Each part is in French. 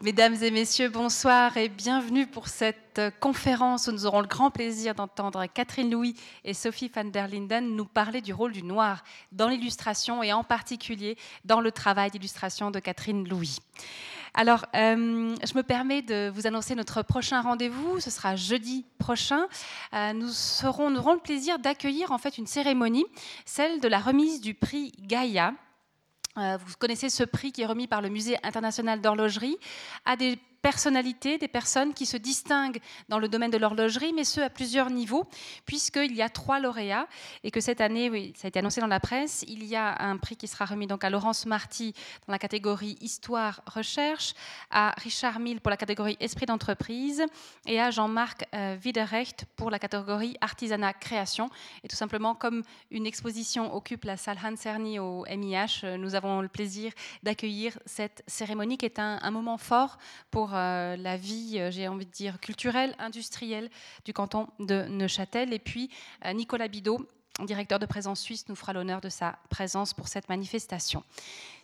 Mesdames et messieurs, bonsoir et bienvenue pour cette conférence où nous aurons le grand plaisir d'entendre Catherine Louis et Sophie van der Linden nous parler du rôle du noir dans l'illustration et en particulier dans le travail d'illustration de Catherine Louis. Alors, euh, je me permets de vous annoncer notre prochain rendez-vous. Ce sera jeudi prochain. Euh, nous, serons, nous aurons le plaisir d'accueillir en fait une cérémonie, celle de la remise du prix Gaïa euh, vous connaissez ce prix qui est remis par le Musée international d'horlogerie à des personnalités, des personnes qui se distinguent dans le domaine de l'horlogerie, mais ce à plusieurs niveaux, puisqu'il y a trois lauréats et que cette année, ça a été annoncé dans la presse, il y a un prix qui sera remis donc à Laurence Marty dans la catégorie Histoire Recherche, à Richard Mille pour la catégorie Esprit d'entreprise et à Jean-Marc euh, Widerrecht pour la catégorie Artisanat Création. Et tout simplement, comme une exposition occupe la salle Hans Cerny au MIH, euh, nous avons le plaisir d'accueillir cette cérémonie qui est un moment fort pour euh, la vie, euh, j'ai envie de dire, culturelle, industrielle du canton de Neuchâtel. Et puis euh, Nicolas Bidot, directeur de présence suisse, nous fera l'honneur de sa présence pour cette manifestation.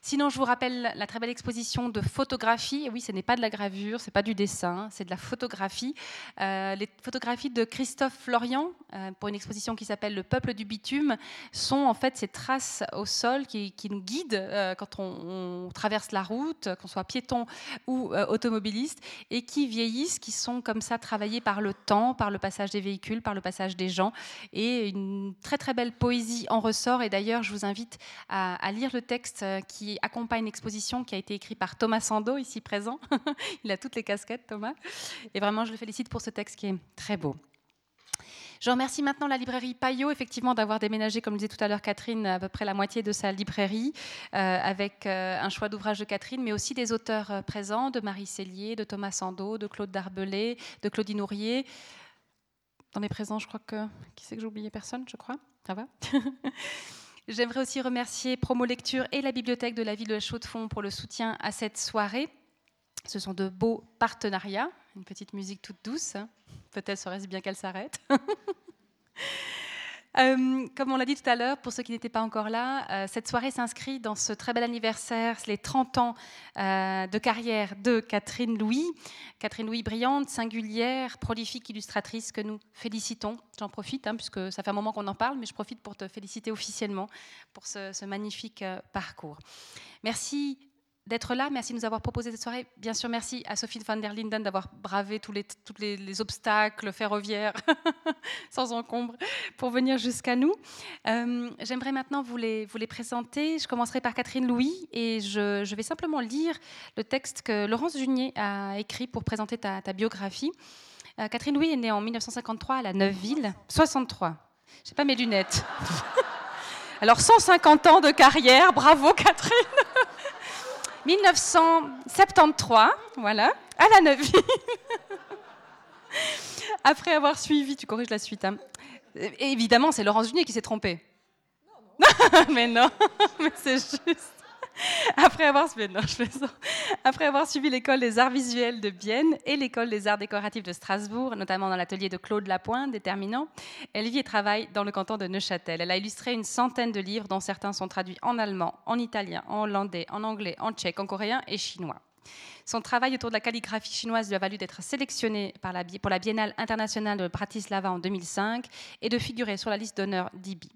Sinon, je vous rappelle la très belle exposition de photographie. Oui, ce n'est pas de la gravure, c'est pas du dessin, c'est de la photographie. Euh, les photographies de Christophe Florian euh, pour une exposition qui s'appelle Le peuple du bitume sont en fait ces traces au sol qui, nous guident euh, quand on, traverse la route, qu'on soit piéton ou automobiliste, et qui vieillissent, qui sont comme ça travaillées par le temps, par le passage des véhicules, par le passage des gens, et une très très belle poésie en ressort. Et d'ailleurs, je vous invite à, à lire le texte qui accompagne l'exposition qui a été écrite par Thomas Sando, ici présent. Il a toutes les casquettes, Thomas. Et vraiment, je le félicite pour ce texte qui est très beau. Je remercie maintenant la librairie Payot, effectivement, d'avoir déménagé, comme le disait tout à l'heure Catherine, à peu près la moitié de sa librairie, euh, avec euh, un choix d'ouvrages de Catherine, mais aussi des auteurs euh, présents, de Marie Cellier, de Thomas Sando, de Claude Darbelay, de Claudine Ourier. Dans les présents, je crois que... Qui c'est que j'ai oublié? Personne, je crois. Ça va? J'aimerais aussi remercier Promo Lecture et la bibliothèque de la ville de Chaux-de-Fonds pour le soutien à cette soirée. Ce sont de beaux partenariats, une petite musique toute douce. Peut-être serait-ce bien qu'elle s'arrête. Euh, comme on l'a dit tout à l'heure, pour ceux qui n'étaient pas encore là, euh, cette soirée s'inscrit dans ce très bel anniversaire, les 30 ans euh, de carrière de Catherine Louis. Catherine Louis, brillante, singulière, prolifique illustratrice que nous félicitons. J'en profite, hein, puisque ça fait un moment qu'on en parle, mais je profite pour te féliciter officiellement pour ce, ce magnifique parcours. Merci d'être là. Merci de nous avoir proposé cette soirée. Bien sûr, merci à Sophie van der Linden d'avoir bravé tous les, obstacles ferroviaires sans encombre pour venir jusqu'à nous. Euh, j'aimerais maintenant vous les, présenter. Je commencerai par Catherine Louis et je, vais simplement lire le texte que Laurence Junier a écrit pour présenter ta, biographie. Euh, Catherine Louis est née en 1953 à la Neuville. 63. Je n'ai pas mes lunettes. Alors 150 ans de carrière, bravo Catherine 1973, voilà, à la Neuville. Après avoir suivi, tu corriges la suite. Hein. évidemment, c'est Laurence Junier qui s'est trompée. Non, non. mais non, mais c'est juste. Après avoir, avoir suivi l'école des arts visuels de Bienne et l'école des arts décoratifs de Strasbourg, notamment dans l'atelier de Claude Lapointe, déterminant, elle vit et travaille dans le canton de Neuchâtel. Elle a illustré une centaine de livres, dont certains sont traduits en allemand, en italien, en hollandais, en anglais, en tchèque, en coréen et chinois. Son travail autour de la calligraphie chinoise lui a valu d'être sélectionné pour la Biennale internationale de Bratislava en 2005 et de figurer sur la liste d'honneur d'IBI.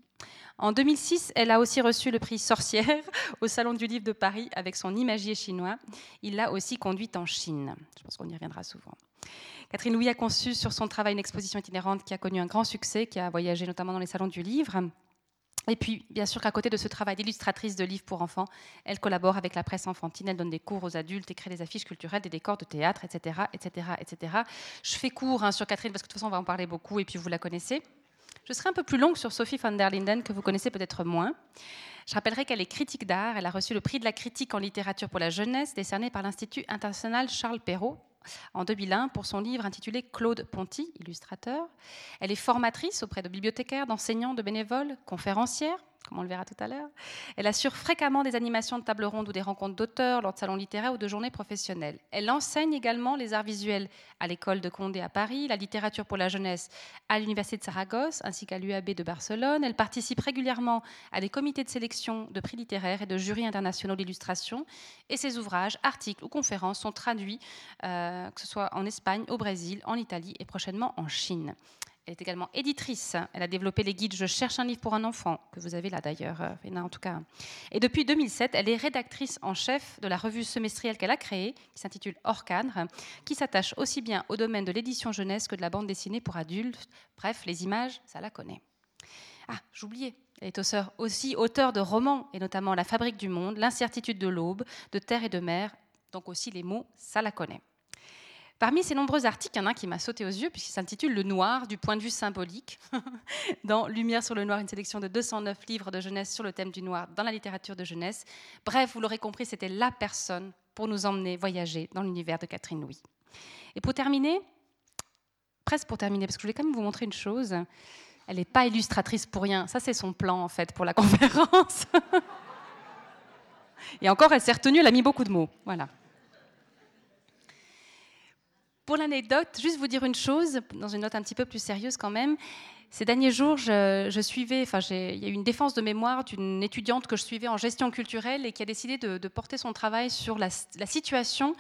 En 2006, elle a aussi reçu le prix Sorcière au Salon du Livre de Paris avec son imagier chinois. Il l'a aussi conduite en Chine. Je pense qu'on y reviendra souvent. Catherine Louis a conçu sur son travail une exposition itinérante qui a connu un grand succès, qui a voyagé notamment dans les salons du livre. Et puis, bien sûr qu'à côté de ce travail d'illustratrice de livres pour enfants, elle collabore avec la presse enfantine, elle donne des cours aux adultes, écrit des affiches culturelles, des décors de théâtre, etc. etc., etc. Je fais court hein, sur Catherine parce que de toute façon, on va en parler beaucoup et puis vous la connaissez. Je serai un peu plus longue sur Sophie van der Linden, que vous connaissez peut-être moins. Je rappellerai qu'elle est critique d'art. Elle a reçu le prix de la critique en littérature pour la jeunesse, décerné par l'Institut international Charles Perrault en 2001 pour son livre intitulé Claude Ponty, illustrateur. Elle est formatrice auprès de bibliothécaires, d'enseignants, de bénévoles, conférencière, comme on le verra tout à l'heure. Elle assure fréquemment des animations de table ronde ou des rencontres d'auteurs lors de salons littéraires ou de journées professionnelles. Elle enseigne également les arts visuels à l'école de Condé à Paris, la littérature pour la jeunesse à l'Université de Saragosse ainsi qu'à l'UAB de Barcelone. Elle participe régulièrement à des comités de sélection de prix littéraires et de jurys internationaux d'illustration. Et ses ouvrages, articles ou conférences sont traduits, euh, que ce soit en Espagne, au Brésil, en Italie et prochainement en Chine. Elle est également éditrice. Elle a développé les guides Je cherche un livre pour un enfant, que vous avez là d'ailleurs, euh, en tout cas. Et depuis 2007, elle est rédactrice en chef de la revue semestrielle qu'elle a créée, qui s'intitule Hors cadre, qui s'attache aussi bien au domaine de l'édition jeunesse que de la bande dessinée pour adultes. Bref, les images, ça la connaît. Ah, j'oubliais. Elle est aussi auteur de romans, et notamment La fabrique du monde, L'incertitude de l'aube, De terre et de mer. Donc aussi les mots, ça la connaît. Parmi ces nombreux articles, il y en a un qui m'a sauté aux yeux, puisqu'il s'intitule Le noir du point de vue symbolique. dans Lumière sur le noir, une sélection de 209 livres de jeunesse sur le thème du noir dans la littérature de jeunesse. Bref, vous l'aurez compris, c'était la personne pour nous emmener voyager dans l'univers de Catherine Louis. Et pour terminer, presque pour terminer, parce que je voulais quand même vous montrer une chose. Elle n'est pas illustratrice pour rien. Ça, c'est son plan, en fait, pour la conférence. Et encore, elle s'est retenue, elle a mis beaucoup de mots. Voilà. Pour l'anecdote, juste vous dire une chose, dans une note un petit peu plus sérieuse quand même. Ces derniers jours, je, suivais, enfin, il y a eu une défense de mémoire d'une étudiante que je suivais en gestion culturelle et qui a décidé de, porter son travail sur la, situation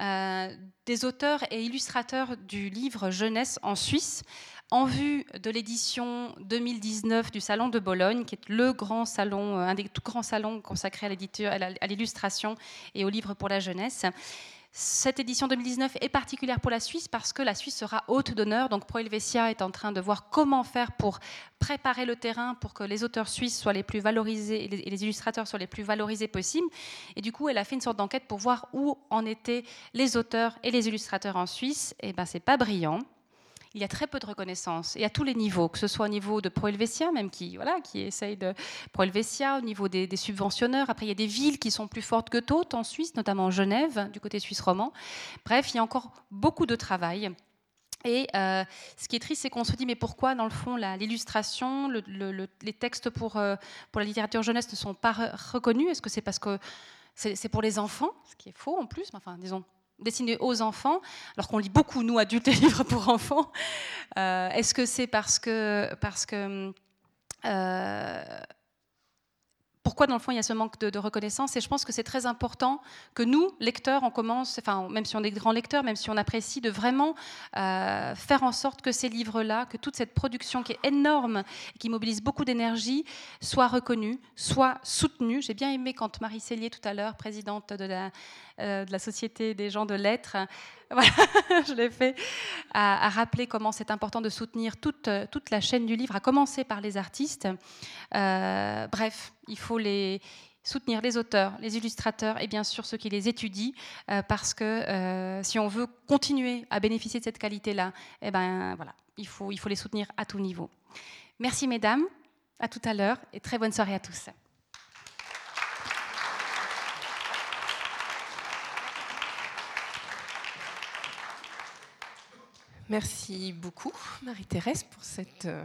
euh, des auteurs et illustrateurs du livre jeunesse en Suisse en vue de l'édition 2019 du Salon de Bologne, qui est le grand salon, euh, un des tout grands salons consacrés à l'illustration et au livre pour la jeunesse. Cette édition 2019 est particulière pour la Suisse parce que la Suisse sera hôte d'honneur. Donc Pro Helvetia est en train de voir comment faire pour préparer le terrain pour que les auteurs suisses soient les plus valorisés et les illustrateurs soient les plus valorisés possibles. Et du coup, elle a fait une sorte d'enquête pour voir où en étaient les auteurs et les illustrateurs en Suisse. Et ben, c'est pas brillant il y a très peu de reconnaissance, et à tous les niveaux, que ce soit au niveau de Pro Helvetia, même qui, voilà, qui essaye de Pro Helvetia, au niveau des, subventionneurs. Après, il y a des villes qui sont plus fortes que d'autres en Suisse, notamment Genève, du côté suisse romand. Bref, il y a encore beaucoup de travail. Et euh, ce qui est triste, c'est qu'on se dit, mais pourquoi, dans le fond, l'illustration, les textes pour, euh, pour la littérature jeunesse ne sont pas reconnus? Est-ce que c'est parce que c'est pour les enfants, ce qui est faux en plus, enfin, disons, destinés aux enfants, alors qu'on lit beaucoup, nous, adultes, les livres pour enfants. Euh, est-ce que c'est parce que, parce que euh, pourquoi dans le fond il y a ce manque de, reconnaissance Et je pense que c'est très important que nous, lecteurs, on commence, enfin même si on est grands lecteurs, même si on apprécie, de vraiment euh, faire en sorte que ces livres-là, que toute cette production qui est énorme, qui mobilise beaucoup d'énergie, soit reconnue, soit soutenue. J'ai bien aimé quand Marie Cellier tout à l'heure, présidente de la, euh, Société des gens de lettres, je l'ai fait, à, rappeler comment c'est important de soutenir toute, toute la chaîne du livre, à commencer par les artistes. Euh, bref, il faut les soutenir les auteurs, les illustrateurs et bien sûr ceux qui les étudient, euh, parce que si on veut continuer à bénéficier de cette qualité-là, eh ben, voilà, il, faut, il faut les soutenir à tout niveau. Merci mesdames, à tout à l'heure et très bonne soirée à tous. Merci beaucoup, Marie-Thérèse, pour cette euh,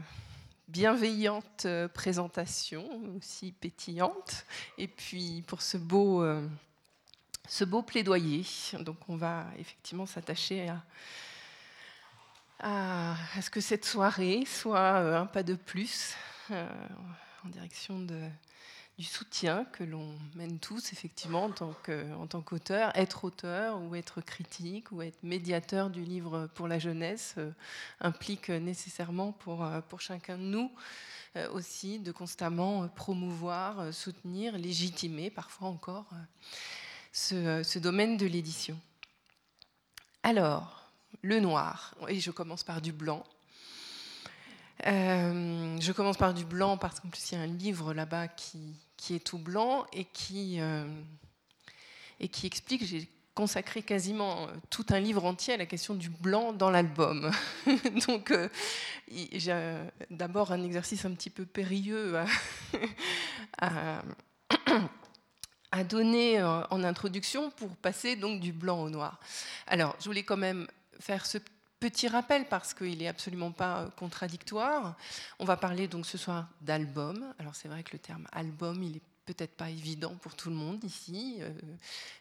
bienveillante euh, présentation, aussi pétillante, et puis pour ce beau, euh, ce beau plaidoyer. Donc on va effectivement s'attacher à, à, ce que cette soirée soit un pas de plus en direction de, du soutien que l'on mène tous, effectivement, en tant qu'auteur. Être auteur ou être critique ou être médiateur du livre pour la jeunesse euh, implique nécessairement pour, euh, pour chacun de nous euh, aussi de constamment promouvoir, soutenir, légitimer parfois encore ce domaine de l'édition. Alors, le noir, et je commence par du blanc. Je commence par du blanc parce qu'en plus il y a un livre là-bas qui, est tout blanc et qui, euh, et qui explique, j'ai consacré quasiment tout un livre entier à la question du blanc dans l'album. Donc, euh, j'ai d'abord un exercice un petit peu périlleux à, à, donner en introduction pour passer donc du blanc au noir. Alors, je voulais quand même faire ce petit rappel parce qu'il n'est absolument pas contradictoire. On va parler donc ce soir d'album. Alors c'est vrai que le terme album, il est peut-être pas évident pour tout le monde ici. Euh,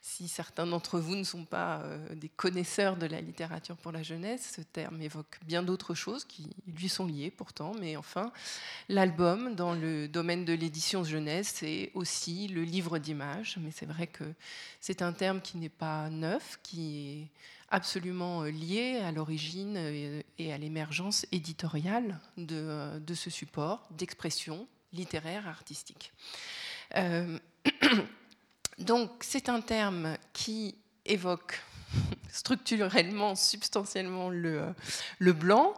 si certains d'entre vous ne sont pas euh, des connaisseurs de la littérature pour la jeunesse, ce terme évoque bien d'autres choses qui lui sont liées pourtant. Mais enfin, l'album dans le domaine de l'édition jeunesse, c'est aussi le livre d'images. Mais c'est vrai que c'est un terme qui n'est pas neuf, qui est absolument lié à l'origine et à l'émergence éditoriale de, de ce support d'expression littéraire artistique. Euh, donc c'est un terme qui évoque structurellement, substantiellement le, blanc,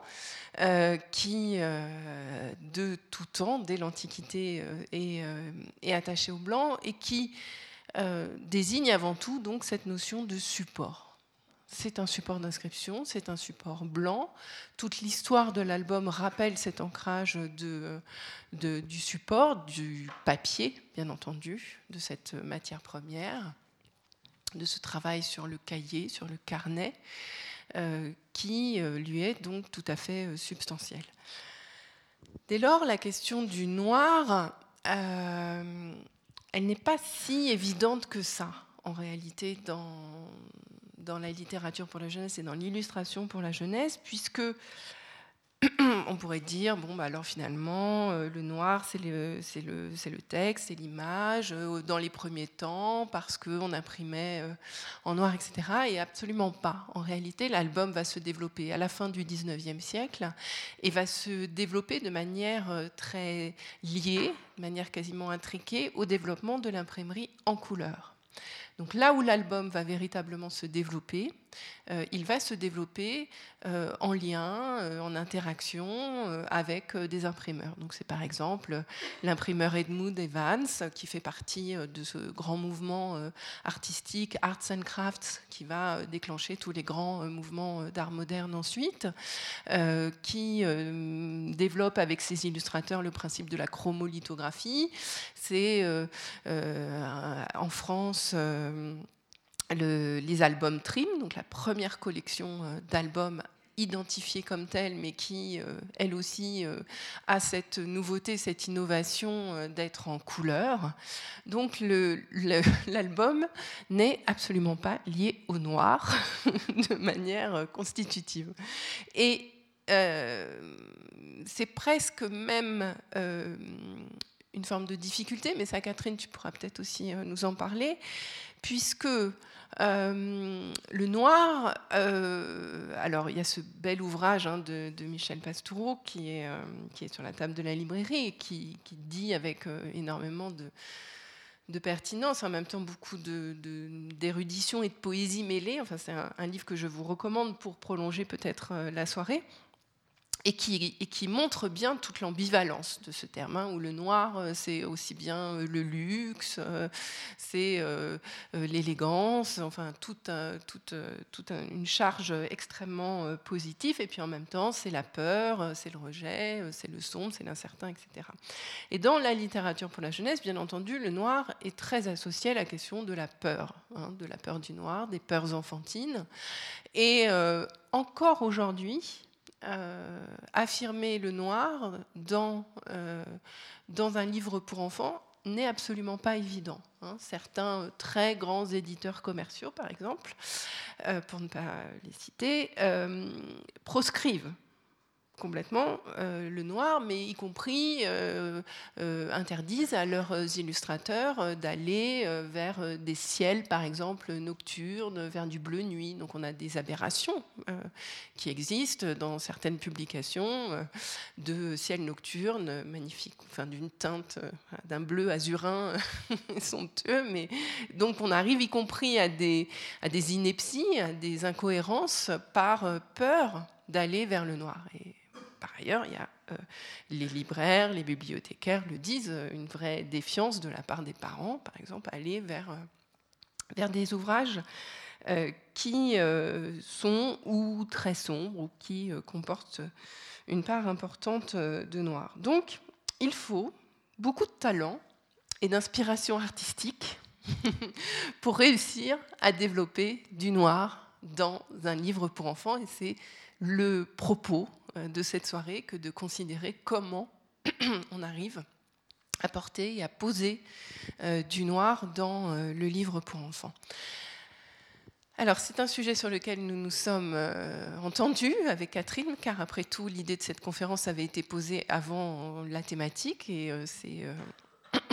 euh, qui euh, de tout temps, dès l'Antiquité, est, est, attaché au blanc et qui désigne avant tout donc cette notion de support c'est un support d'inscription, c'est un support blanc. Toute l'histoire de l'album rappelle cet ancrage du support, du papier, bien entendu, de cette matière première, de ce travail sur le cahier, sur le carnet, euh, qui euh, lui est donc tout à fait euh, substantiel. Dès lors, la question du noir, elle n'est pas si évidente que ça, en réalité, dans, dans la littérature pour la jeunesse et dans l'illustration pour la jeunesse, puisque on pourrait dire, bon, bah alors finalement, euh, le noir, c'est le, le, le, texte, c'est l'image, euh, dans les premiers temps, parce qu'on imprimait euh, en noir, etc. Et absolument pas. En réalité, l'album va se développer à la fin du 19e siècle et va se développer de manière très liée, de manière quasiment intriquée, au développement de l'imprimerie en couleur. Donc là où l'album va véritablement se développer, il va se développer euh, en lien, euh, en interaction avec des imprimeurs. Donc c'est par exemple l'imprimeur Edmund Evans qui fait partie de ce grand mouvement artistique Arts and Crafts qui va déclencher tous les grands mouvements d'art moderne ensuite, qui développe avec ses illustrateurs le principe de la chromolithographie. C'est en France les albums Trim, donc la première collection euh, d'albums identifiés comme tels, mais qui, euh, elle aussi, euh, a cette nouveauté, cette innovation d'être en couleur. Donc l'album n'est absolument pas lié au noir de manière constitutive. Et c'est presque même une forme de difficulté, mais ça, Catherine, tu pourras peut-être aussi nous en parler, puisque euh, le noir, euh, alors il y a ce bel ouvrage hein, de, Michel Pastoureau qui est, euh, qui est sur la table de la librairie et qui, dit avec énormément de, de, pertinence, en même temps beaucoup d'érudition et de poésie mêlée. Enfin, c'est un, livre que je vous recommande pour prolonger peut-être la soirée et qui, montre bien toute l'ambivalence de ce terme, hein, où le noir, euh, c'est aussi bien euh, le luxe, euh, c'est l'élégance, enfin toute, une charge extrêmement positive, et puis en même temps, c'est la peur, c'est le rejet, c'est le sombre, c'est l'incertain, etc. Et dans la littérature pour la jeunesse, bien entendu, le noir est très associé à la question de la peur, hein, de la peur du noir, des peurs enfantines. Et encore aujourd'hui, euh, affirmer le noir dans, euh, dans un livre pour enfants n'est absolument pas évident. Hein. Certains très grands éditeurs commerciaux, par exemple, euh, pour ne pas les citer, proscrivent complètement euh, le noir, mais y compris euh, euh, interdisent à leurs illustrateurs d'aller vers des ciels, par exemple, nocturnes, vers du bleu nuit. Donc on a des aberrations qui existent dans certaines publications de ciels nocturnes magnifiques, enfin d'une teinte, d'un bleu azurin somptueux. Mais donc on arrive y compris à des, inepties, à des incohérences par peur d'aller vers le noir. Par ailleurs, il y a euh, les libraires, les bibliothécaires le disent, euh, une vraie défiance de la part des parents, par exemple, aller vers, euh, vers des ouvrages qui sont ou très sombres ou qui comportent une part importante de noir. Donc, il faut beaucoup de talent et d'inspiration artistique pour réussir à développer du noir dans un livre pour enfants, et c'est le propos de cette soirée que de considérer comment on arrive à porter et à poser du noir dans le livre pour enfants. Alors, c'est un sujet sur lequel nous nous sommes euh, entendus avec Catherine, car après tout, l'idée de cette conférence avait été posée avant la thématique et euh, c'est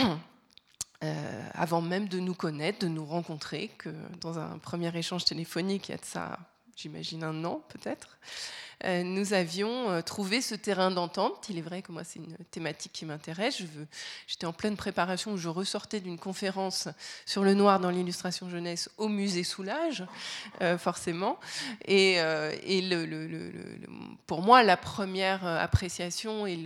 euh, avant même de nous connaître, de nous rencontrer, que dans un premier échange téléphonique, il y a de ça, j'imagine, un an peut-être, euh, nous avions euh, trouvé ce terrain d'entente. Il est vrai que moi, c'est une thématique qui m'intéresse. J'étais en pleine préparation où je ressortais d'une conférence sur le noir dans l'illustration jeunesse au musée Soulage, euh, forcément. Et, pour moi, la première appréciation et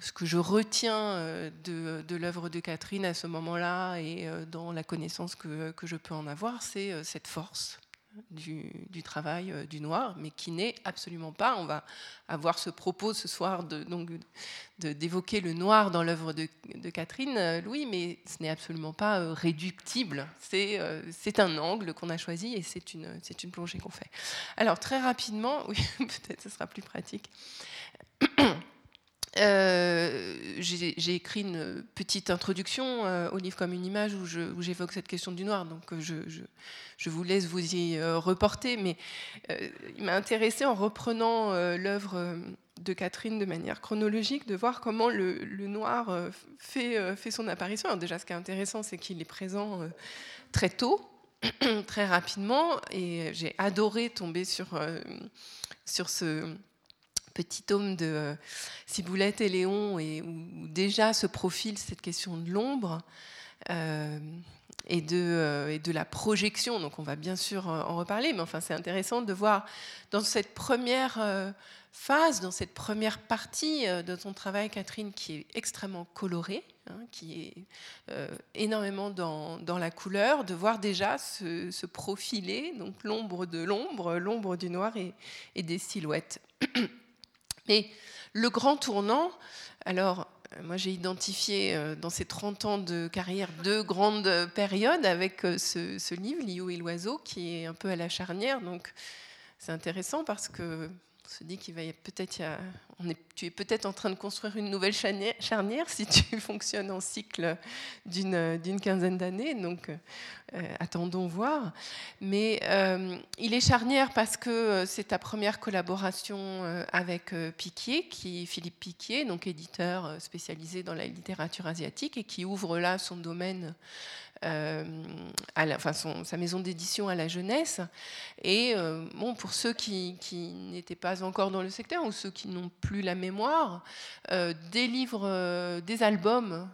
ce que je retiens de, l'œuvre de Catherine à ce moment-là et dans la connaissance que je peux en avoir, c'est cette force du, travail euh, du noir, mais qui n'est absolument pas. On va avoir ce propos ce soir de, d'évoquer le noir dans l'œuvre de, Catherine euh, Louis, mais ce n'est absolument pas euh, réductible. C'est, c'est un angle qu'on a choisi et c'est une, c'est une plongée qu'on fait. Alors très rapidement, oui, peut-être ce sera plus pratique. Euh, j'ai écrit une petite introduction euh, au livre comme une image où j'évoque cette question du noir, donc euh, je, vous laisse vous y reporter, mais il m'a intéressé en reprenant l'œuvre de Catherine de manière chronologique, de voir comment le, noir fait, fait, son apparition. Alors déjà, ce qui est intéressant, c'est qu'il est présent très tôt, très rapidement, et j'ai adoré tomber sur, sur ce petit tome de euh, Ciboulette et Léon, et où déjà se profile cette question de l'ombre euh, et, de, euh, et de la projection. Donc on va bien sûr en reparler, mais enfin c'est intéressant de voir dans cette première phase, dans cette première partie de ton travail, Catherine, qui est extrêmement colorée, hein, qui est énormément dans, la couleur, de voir déjà se, profiler, donc l'ombre de l'ombre, l'ombre du noir et des silhouettes. Mais le grand tournant, alors euh, moi j'ai identifié euh, dans ces 30 ans de carrière deux grandes périodes avec euh, ce, livre, L'IO et l'oiseau, qui est un peu à la charnière. Donc c'est intéressant parce que se dit qu'il va peut-être tu es peut-être en train de construire une nouvelle charnière si tu fonctionnes en cycle d'une quinzaine d'années. Donc, euh, attendons voir. Mais euh, il est charnière parce que euh, c'est ta première collaboration avec Piquier, qui Philippe Piquier, donc éditeur spécialisé dans la littérature asiatique et qui ouvre là son domaine euh, à enfin sa maison d'édition à la jeunesse. Et euh, bon, pour ceux qui, n'étaient pas encore dans le secteur ou ceux qui n'ont plus la mémoire, euh, des livres, des albums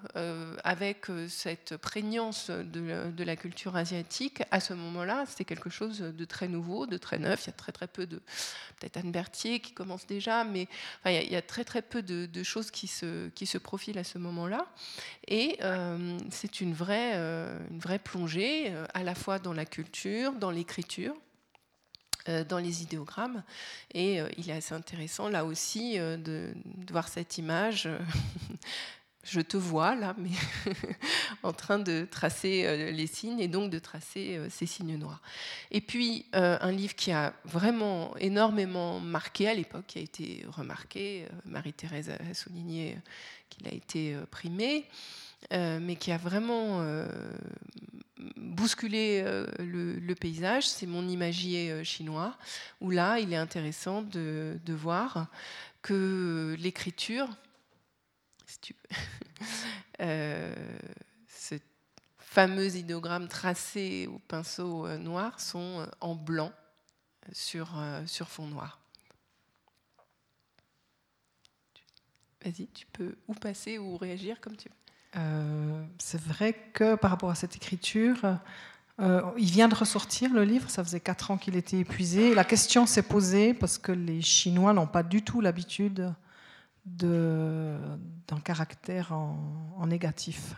avec cette prégnance de, la culture asiatique, à ce moment-là, c'était quelque chose de très nouveau, de très neuf. Il y a très très peu de, peut-être Anne Berthier qui commence déjà, mais il, y a, très très peu de, choses qui se, qui se profilent à ce moment-là. Et c'est une vraie une vraie plongée, euh, à la fois dans la culture, dans l'écriture, euh, dans les idéogrammes. Et il est assez intéressant là aussi de, voir cette image. Je te vois là, mais en train de tracer les signes et donc de tracer ces signes noirs. Et puis un livre qui a vraiment énormément marqué à l'époque, qui a été remarqué, Marie-Thérèse a souligné qu'il a été primé, euh, mais qui a vraiment euh, bousculé euh, le, paysage, c'est mon imagier chinois, où là, il est intéressant de, voir que l'écriture, ce fameux idéogramme tracé au pinceau noir, sont en blanc sur, sur fond noir. Vas-y, tu peux ou passer ou réagir comme tu veux. Euh, c'est vrai que par rapport à cette écriture, euh, il vient de ressortir le livre, ça faisait quatre ans qu'il était épuisé. La question s'est posée parce que les Chinois n'ont pas du tout l'habitude d'un caractère en, négatif.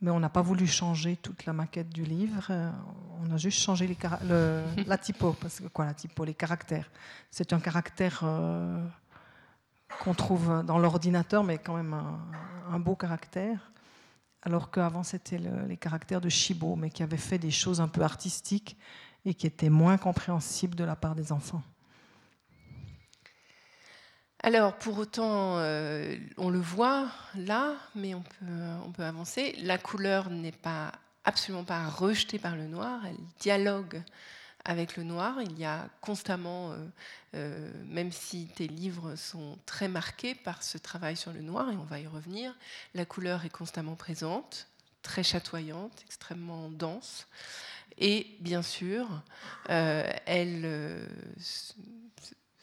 Mais on n'a pas voulu changer toute la maquette du livre, on a juste changé les la typo, parce que quoi la typo, les caractères. C'est un caractère euh, qu'on trouve dans l'ordinateur, mais quand même un beau caractère alors qu'avant c'était les caractères de Shibo, mais qui avaient fait des choses un peu artistiques et qui étaient moins compréhensibles de la part des enfants. Alors, pour autant, euh, on le voit là, mais on peut, on peut avancer. La couleur n'est pas absolument pas rejetée par le noir, elle dialogue avec le noir. Il y a constamment, euh, euh, même si tes livres sont très marqués par ce travail sur le noir, et on va y revenir, la couleur est constamment présente, très chatoyante, extrêmement dense. Et bien sûr, elle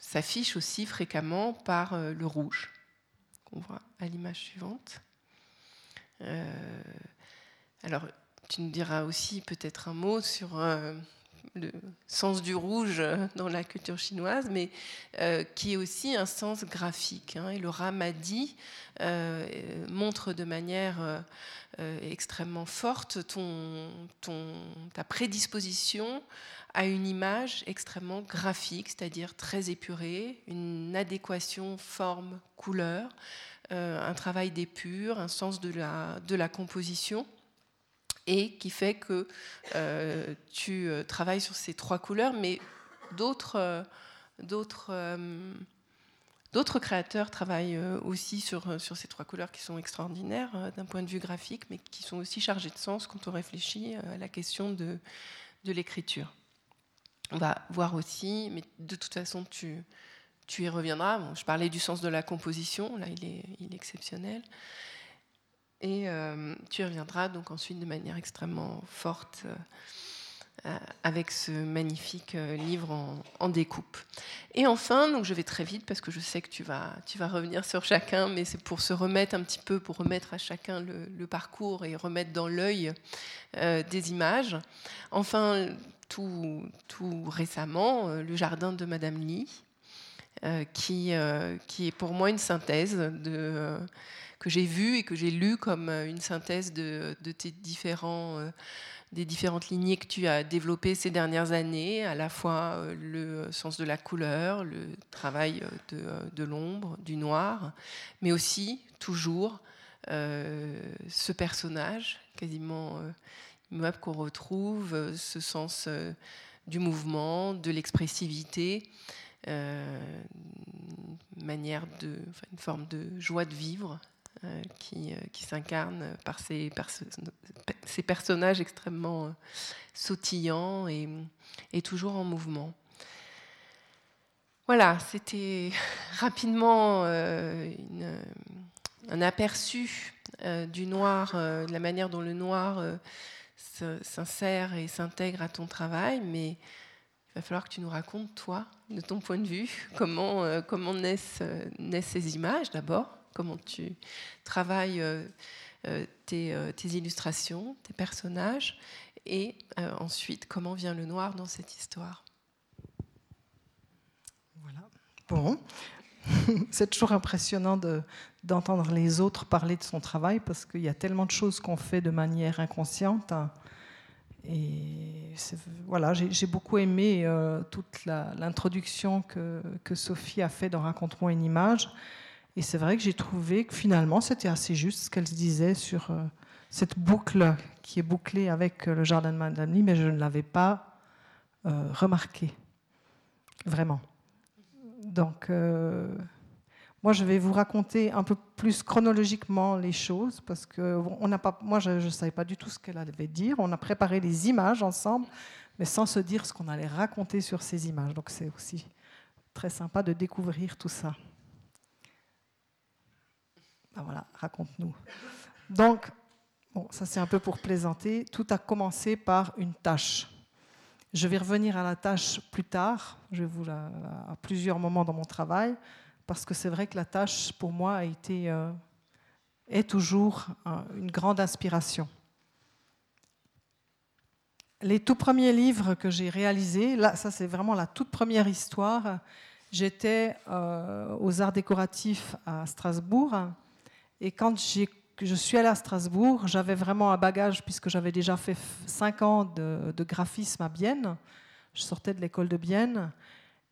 s'affiche aussi fréquemment par euh, le rouge, qu'on voit à l'image suivante. Euh, alors, tu nous diras aussi peut-être un mot sur euh, le sens du rouge dans la culture chinoise, mais qui est aussi un sens graphique. Hein. et le ramadi montre de manière extrêmement forte ton, ta prédisposition à une image extrêmement graphique, c'est-à-dire très épurée, une adéquation forme-couleur, euh, un travail d'épure, un sens de la, de la composition, et qui fait que euh, tu euh, travailles sur ces trois couleurs, mais d'autres... d'autres D'autres créateurs travaillent aussi sur, sur ces trois couleurs qui sont extraordinaires d'un point de vue graphique, mais qui sont aussi chargées de sens quand on réfléchit à la question de, de l'écriture. On va voir aussi, mais de toute façon, tu, tu y reviendras. je parlais du sens de la composition, là, il est, il est exceptionnel. Et euh, tu reviendras donc ensuite de manière extrêmement forte euh, avec ce magnifique euh, livre en, découpe. Et enfin, donc je vais très vite parce que je sais que tu vas, tu vas revenir sur chacun, mais c'est pour se remettre un petit peu, pour remettre à chacun le, parcours et remettre dans l'œil des images. Enfin, tout, récemment euh, le jardin de Madame Lee, euh, qui, euh, qui est pour moi une synthèse de, que j'ai vue et que j'ai lu comme une synthèse différents des différentes lignées que tu as développées ces dernières années, à la fois le sens de la couleur, le travail de, l'ombre, du noir, mais aussi toujours ce personnage quasiment qu'on retrouve, euh, ce sens euh, du mouvement, de l'expressivité, euh, manière de, une forme de joie de vivre qui, qui s'incarne par ces, personnages extrêmement sautillants et, toujours en mouvement. Voilà, c'était rapidement un aperçu du noir, de la manière dont le noir s'insère et s'intègre à ton travail, mais il va falloir que tu nous racontes, toi, de ton point de vue, comment, euh, euh, naissent, ces images d'abord, comment tu travailles euh, tes, tes, illustrations, tes personnages, et ensuite comment vient le noir dans cette histoire. Voilà. Bon. C'est toujours impressionnant d'entendre les autres parler de son travail parce qu'il y a tellement de choses qu'on fait de manière inconsciente. Et voilà, j'ai beaucoup aimé euh, toute l'introduction que, que, Sophie a fait dans Raconte-moi une image. Et c'est vrai que j'ai trouvé que finalement c'était assez juste ce qu'elle disait sur euh, cette boucle qui est bouclée avec euh, le jardin de Madame Lee, mais je ne l'avais pas remarqué, vraiment. Donc, moi, je vais vous raconter un peu plus chronologiquement les choses parce que on n'a pas, moi, je ne savais pas du tout ce qu'elle allait dire. On a préparé des images ensemble, mais sans se dire ce qu'on allait raconter sur ces images. Donc, c'est aussi très sympa de découvrir tout ça. Ben voilà, raconte-nous. Donc, bon, ça c'est un peu pour plaisanter. Tout a commencé par une tâche. Je vais revenir à la tâche plus tard, je vous à plusieurs moments dans mon travail parce que c'est vrai que la tâche, pour moi, a été, euh, est toujours une grande inspiration. Les tout premiers livres que j'ai réalisés, là, ça c'est vraiment la toute première histoire. J'étais euh, aux Arts décoratifs à Strasbourg, et quand je suis allée à Strasbourg, j'avais vraiment un bagage, puisque j'avais déjà fait cinq ans de, de graphisme à Bienne. Je sortais de l'école de Bienne.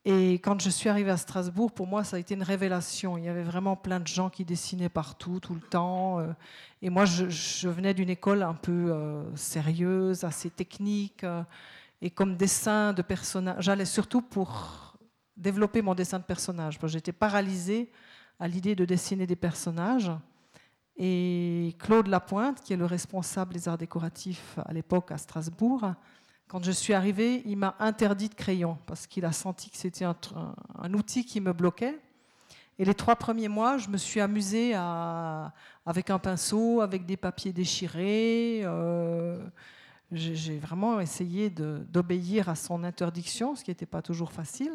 Et quand je suis arrivée à Strasbourg, pour moi, ça a été une révélation. Il y avait vraiment plein de gens qui dessinaient partout, tout le temps. Euh. Et moi, je, venais d'une école un peu euh, sérieuse, assez technique. Euh. Et comme dessin de personnage, j'allais surtout pour développer mon dessin de personnage. J'étais paralysée à l'idée de dessiner des personnages. Et Claude Lapointe, qui est le responsable des arts décoratifs à l'époque à Strasbourg, quand je suis arrivée, il m'a interdit de crayon parce qu'il a senti que c'était un, outil qui me bloquait. Et les trois premiers mois, je me suis amusée avec un pinceau, avec des papiers déchirés. Euh, j'ai vraiment essayé d'obéir à son interdiction, ce qui n'était pas toujours facile.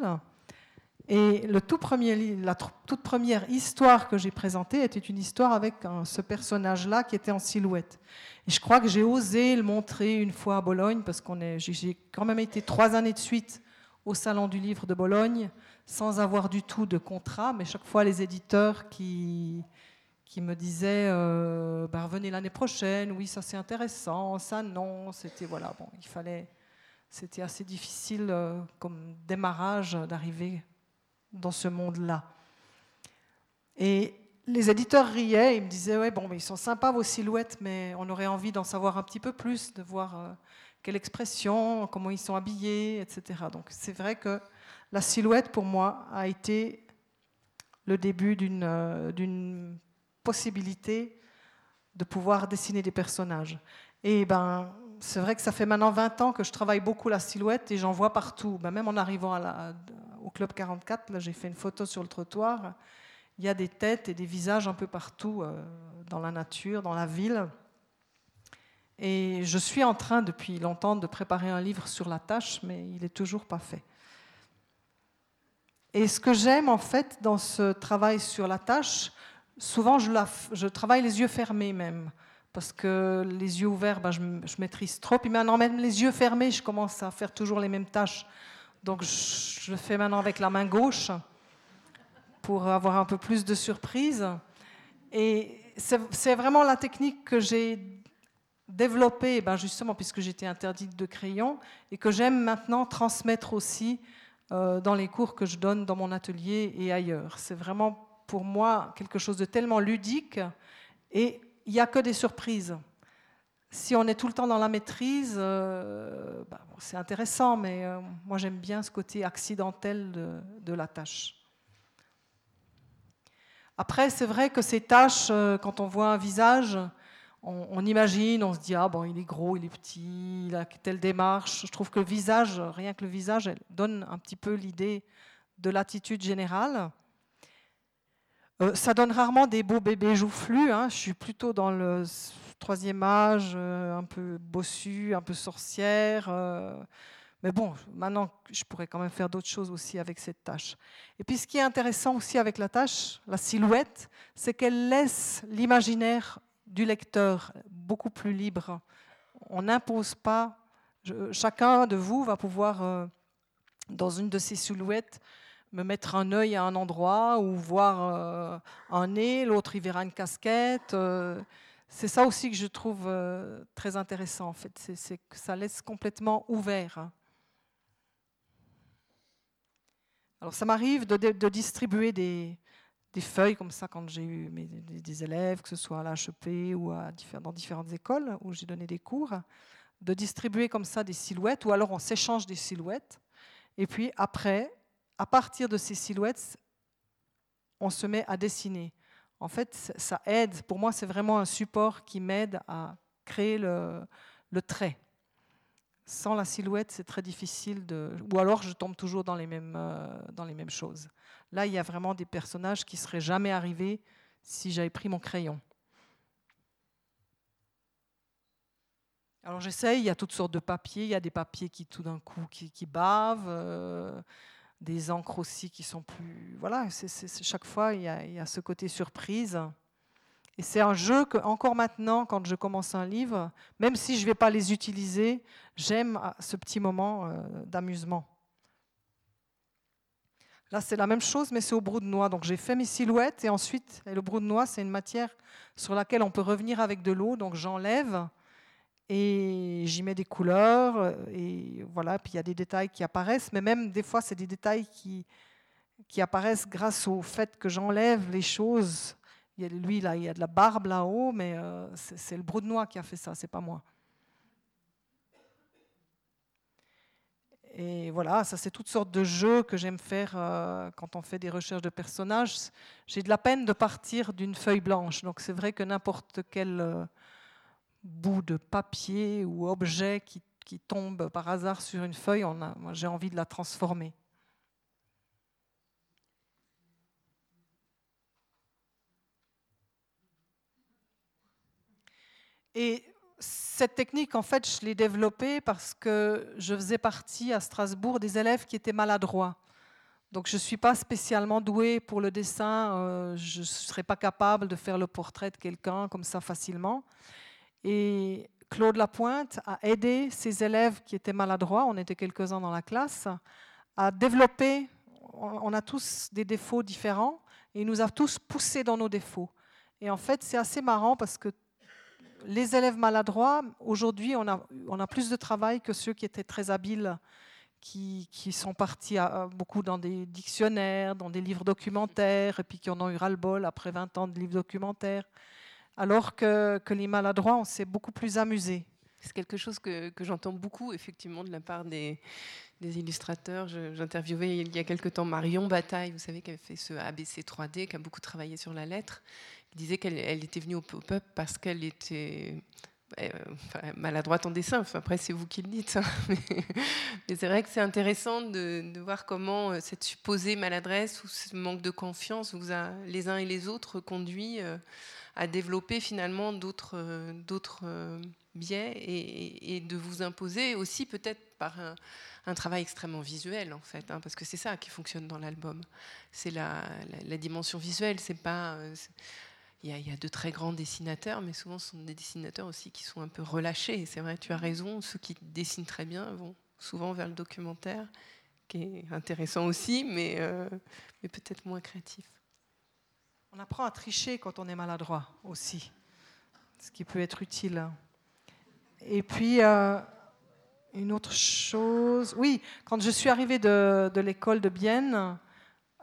Et la toute première histoire que j'ai présentée était une histoire avec ce personnage-là qui était en silhouette. Et je crois que j'ai osé le montrer une fois à Bologne, parce qu'on j'ai quand même été trois années de suite au Salon du Livre de Bologne, sans avoir du tout de contrat, mais chaque fois les éditeurs qui, me disaient euh, ben, revenez l'année prochaine, oui, ça c'est intéressant, ça non, c'était voilà, bon, il fallait, c'était assez difficile euh, comme démarrage d'arriver dans ce monde-là. Et les éditeurs riaient, ils me disaient ouais bon, mais ils sont sympas vos silhouettes, mais on aurait envie d'en savoir un petit peu plus, de voir euh, quelle expression, comment ils sont habillés, etc. Donc c'est vrai que la silhouette pour moi a été le début d'une euh, d'une possibilité de pouvoir dessiner des personnages. Et ben c'est vrai que ça fait maintenant 20 ans que je travaille beaucoup la silhouette et j'en vois partout. Ben, même en arrivant à la, au Club 44, là j'ai fait une photo sur le trottoir, il y a des têtes et des visages un peu partout euh, dans la nature, dans la ville. Et je suis en train depuis longtemps de préparer un livre sur la tâche, mais il n'est toujours pas fait. Et ce que j'aime en fait dans ce travail sur la tâche, souvent je, je travaille les yeux fermés même, parce que les yeux ouverts, ben, je, je, maîtrise trop. Puis maintenant, même les yeux fermés, je commence à faire toujours les mêmes tâches. Donc je fais maintenant avec la main gauche pour avoir un peu plus de surprise. Et c'est vraiment la technique que j'ai développée, ben justement, puisque j'étais interdite de crayon, et que j'aime maintenant transmettre aussi euh, dans les cours que je donne dans mon atelier et ailleurs. C'est vraiment pour moi quelque chose de tellement ludique, et il n'y a que des surprises si on est tout le temps dans la maîtrise, euh, bah, c'est intéressant, mais euh, moi j'aime bien ce côté accidentel de, la tâche. Après, c'est vrai que ces tâches, euh, quand on voit un visage, on, imagine, on se dit ah bon, il est gros, il est petit, il a telle démarche. Je trouve que le visage, rien que le visage, donne un petit peu l'idée de l'attitude générale. ça donne rarement des beaux bébés joufflus. Hein. Je suis plutôt dans le troisième âge, euh, un peu bossu, un peu sorcière. Euh, mais bon, maintenant, je pourrais quand même faire d'autres choses aussi avec cette tâche. Et puis, ce qui est intéressant aussi avec la tâche, la silhouette, c'est qu'elle laisse l'imaginaire du lecteur beaucoup plus libre. On n'impose pas. chacun de vous va pouvoir, euh, dans une de ces silhouettes, me mettre un œil à un endroit ou voir un nez, l'autre il verra une casquette c'est ça aussi que je trouve euh, très intéressant, en fait. C'est que ça laisse complètement ouvert. Hein. Alors, ça m'arrive de, distribuer des, feuilles comme ça quand j'ai eu des, élèves, que ce soit à l'HEP ou dans différentes écoles où j'ai donné des cours, de distribuer comme ça des silhouettes, ou alors on s'échange des silhouettes. Et puis après, à partir de ces silhouettes, on se met à dessiner en fait, ça aide. Pour moi, c'est vraiment un support qui m'aide à créer le, trait. Sans la silhouette, c'est très difficile. Ou alors, je tombe toujours dans les mêmes, euh, dans les mêmes choses. Là, il y a vraiment des personnages qui seraient jamais arrivés si j'avais pris mon crayon. Alors j'essaye, il y a toutes sortes de papiers, il y a des papiers qui tout d'un coup qui, bavent, euh, des encres aussi qui sont plus. Voilà, c'est, chaque fois, il y, a, ce côté surprise. Et c'est un jeu que, encore maintenant, quand je commence un livre, même si je ne vais pas les utiliser, j'aime ah, ce petit moment euh, d'amusement. Là, c'est la même chose, mais c'est au brou de noix. Donc, j'ai fait mes silhouettes et ensuite, le brou de noix, c'est une matière sur laquelle on peut revenir avec de l'eau. Donc, j'enlève et j'y mets des couleurs euh, et voilà puis il y a des détails qui apparaissent mais même des fois c'est des détails qui qui apparaissent grâce au fait que j'enlève les choses il y a, lui là il y a de la barbe là-haut mais euh, c'est le brou de noix qui a fait ça c'est pas moi Et voilà, ça c'est toutes sortes de jeux que j'aime faire euh, quand on fait des recherches de personnages. J'ai de la peine de partir d'une feuille blanche. Donc c'est vrai que n'importe quel bout de papier ou objet qui, tombe par hasard sur une feuille, j'ai envie de la transformer. Et cette technique, en fait, je l'ai développée parce que je faisais partie à Strasbourg des élèves qui étaient maladroits. Donc je ne suis pas spécialement douée pour le dessin, euh, je ne serais pas capable de faire le portrait de quelqu'un comme ça facilement. Et Claude Lapointe a aidé ses élèves qui étaient maladroits, on était quelques-uns dans la classe, à développer, on a tous des défauts différents, et il nous a tous poussés dans nos défauts. Et en fait, c'est assez marrant parce que les élèves maladroits, aujourd'hui, on a, plus de travail que ceux qui étaient très habiles, qui, sont partis beaucoup dans des dictionnaires, dans des livres documentaires, et puis qui en ont eu ras-le-bol après 20 ans de livres documentaires. Alors que, les maladroits, on s'est beaucoup plus amusés. C'est quelque chose que, j'entends beaucoup, effectivement, de la part des, illustrateurs. J'interviewais il y a quelque temps Marion Bataille, vous savez, qui avait fait ce ABC 3D, qui a beaucoup travaillé sur la lettre disait qu'elle était venue au pop-up parce qu'elle était euh, maladroite en dessin. Après, c'est vous qui le dites. Hein. Mais, c'est vrai que c'est intéressant de, voir comment euh, cette supposée maladresse ou ce manque de confiance vous a, les uns et les autres, conduit euh, à développer finalement d'autres d'autres biais et, de vous imposer aussi peut-être par un, travail extrêmement visuel en fait, hein, parce que c'est ça qui fonctionne dans l'album. C'est la, dimension visuelle, c'est pas il y, a, de très grands dessinateurs, mais souvent ce sont des dessinateurs aussi qui sont un peu relâchés. C'est vrai, tu as raison, ceux qui dessinent très bien vont souvent vers le documentaire, qui est intéressant aussi, mais, euh, peut-être moins créatif. On apprend à tricher quand on est maladroit aussi, ce qui peut être utile. Et puis, euh, une autre chose, oui, quand je suis arrivée de, de l'école de Bienne,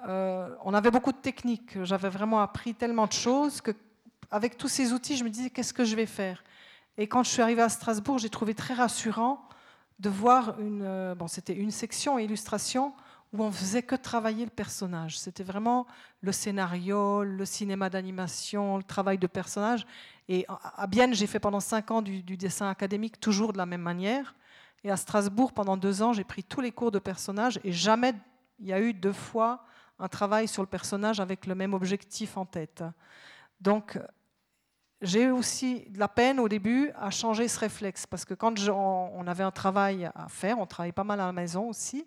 euh, on avait beaucoup de techniques. J'avais vraiment appris tellement de choses que, avec tous ces outils, je me disais qu'est-ce que je vais faire? Et quand je suis arrivée à Strasbourg, j'ai trouvé très rassurant de voir une. Euh, bon, c'était une section illustration où on faisait que travailler le personnage. C'était vraiment le scénario, le cinéma d'animation, le travail de personnage. Et à Bienne, j'ai fait pendant cinq ans du, du, dessin académique toujours de la même manière. Et à Strasbourg, pendant deux ans, j'ai pris tous les cours de personnage et jamais il y a eu deux fois un travail sur le personnage avec le même objectif en tête. Donc, j'ai eu aussi de la peine au début à changer ce réflexe, parce que quand on avait un travail à faire, on travaillait pas mal à la maison aussi,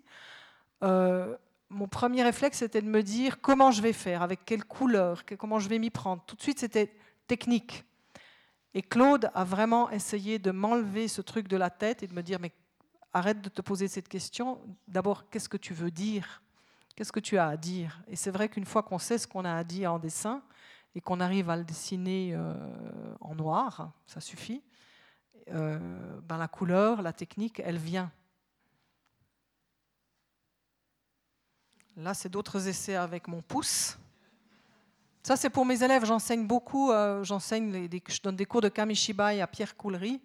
euh, mon premier réflexe c'était de me dire comment je vais faire, avec quelle couleur, comment je vais m'y prendre. Tout de suite c'était technique. Et Claude a vraiment essayé de m'enlever ce truc de la tête et de me dire mais arrête de te poser cette question. D'abord, qu'est-ce que tu veux dire? Qu'est-ce que tu as à dire? Et c'est vrai qu'une fois qu'on sait ce qu'on a à dire en dessin et qu'on arrive à le dessiner euh, en noir, ça suffit, euh, ben la couleur, la technique, elle vient. Là, c'est d'autres essais avec mon pouce. Ça, c'est pour mes élèves. J'enseigne beaucoup. Euh, j'enseigne, je donne des cours de kamishibai à Pierre Coulery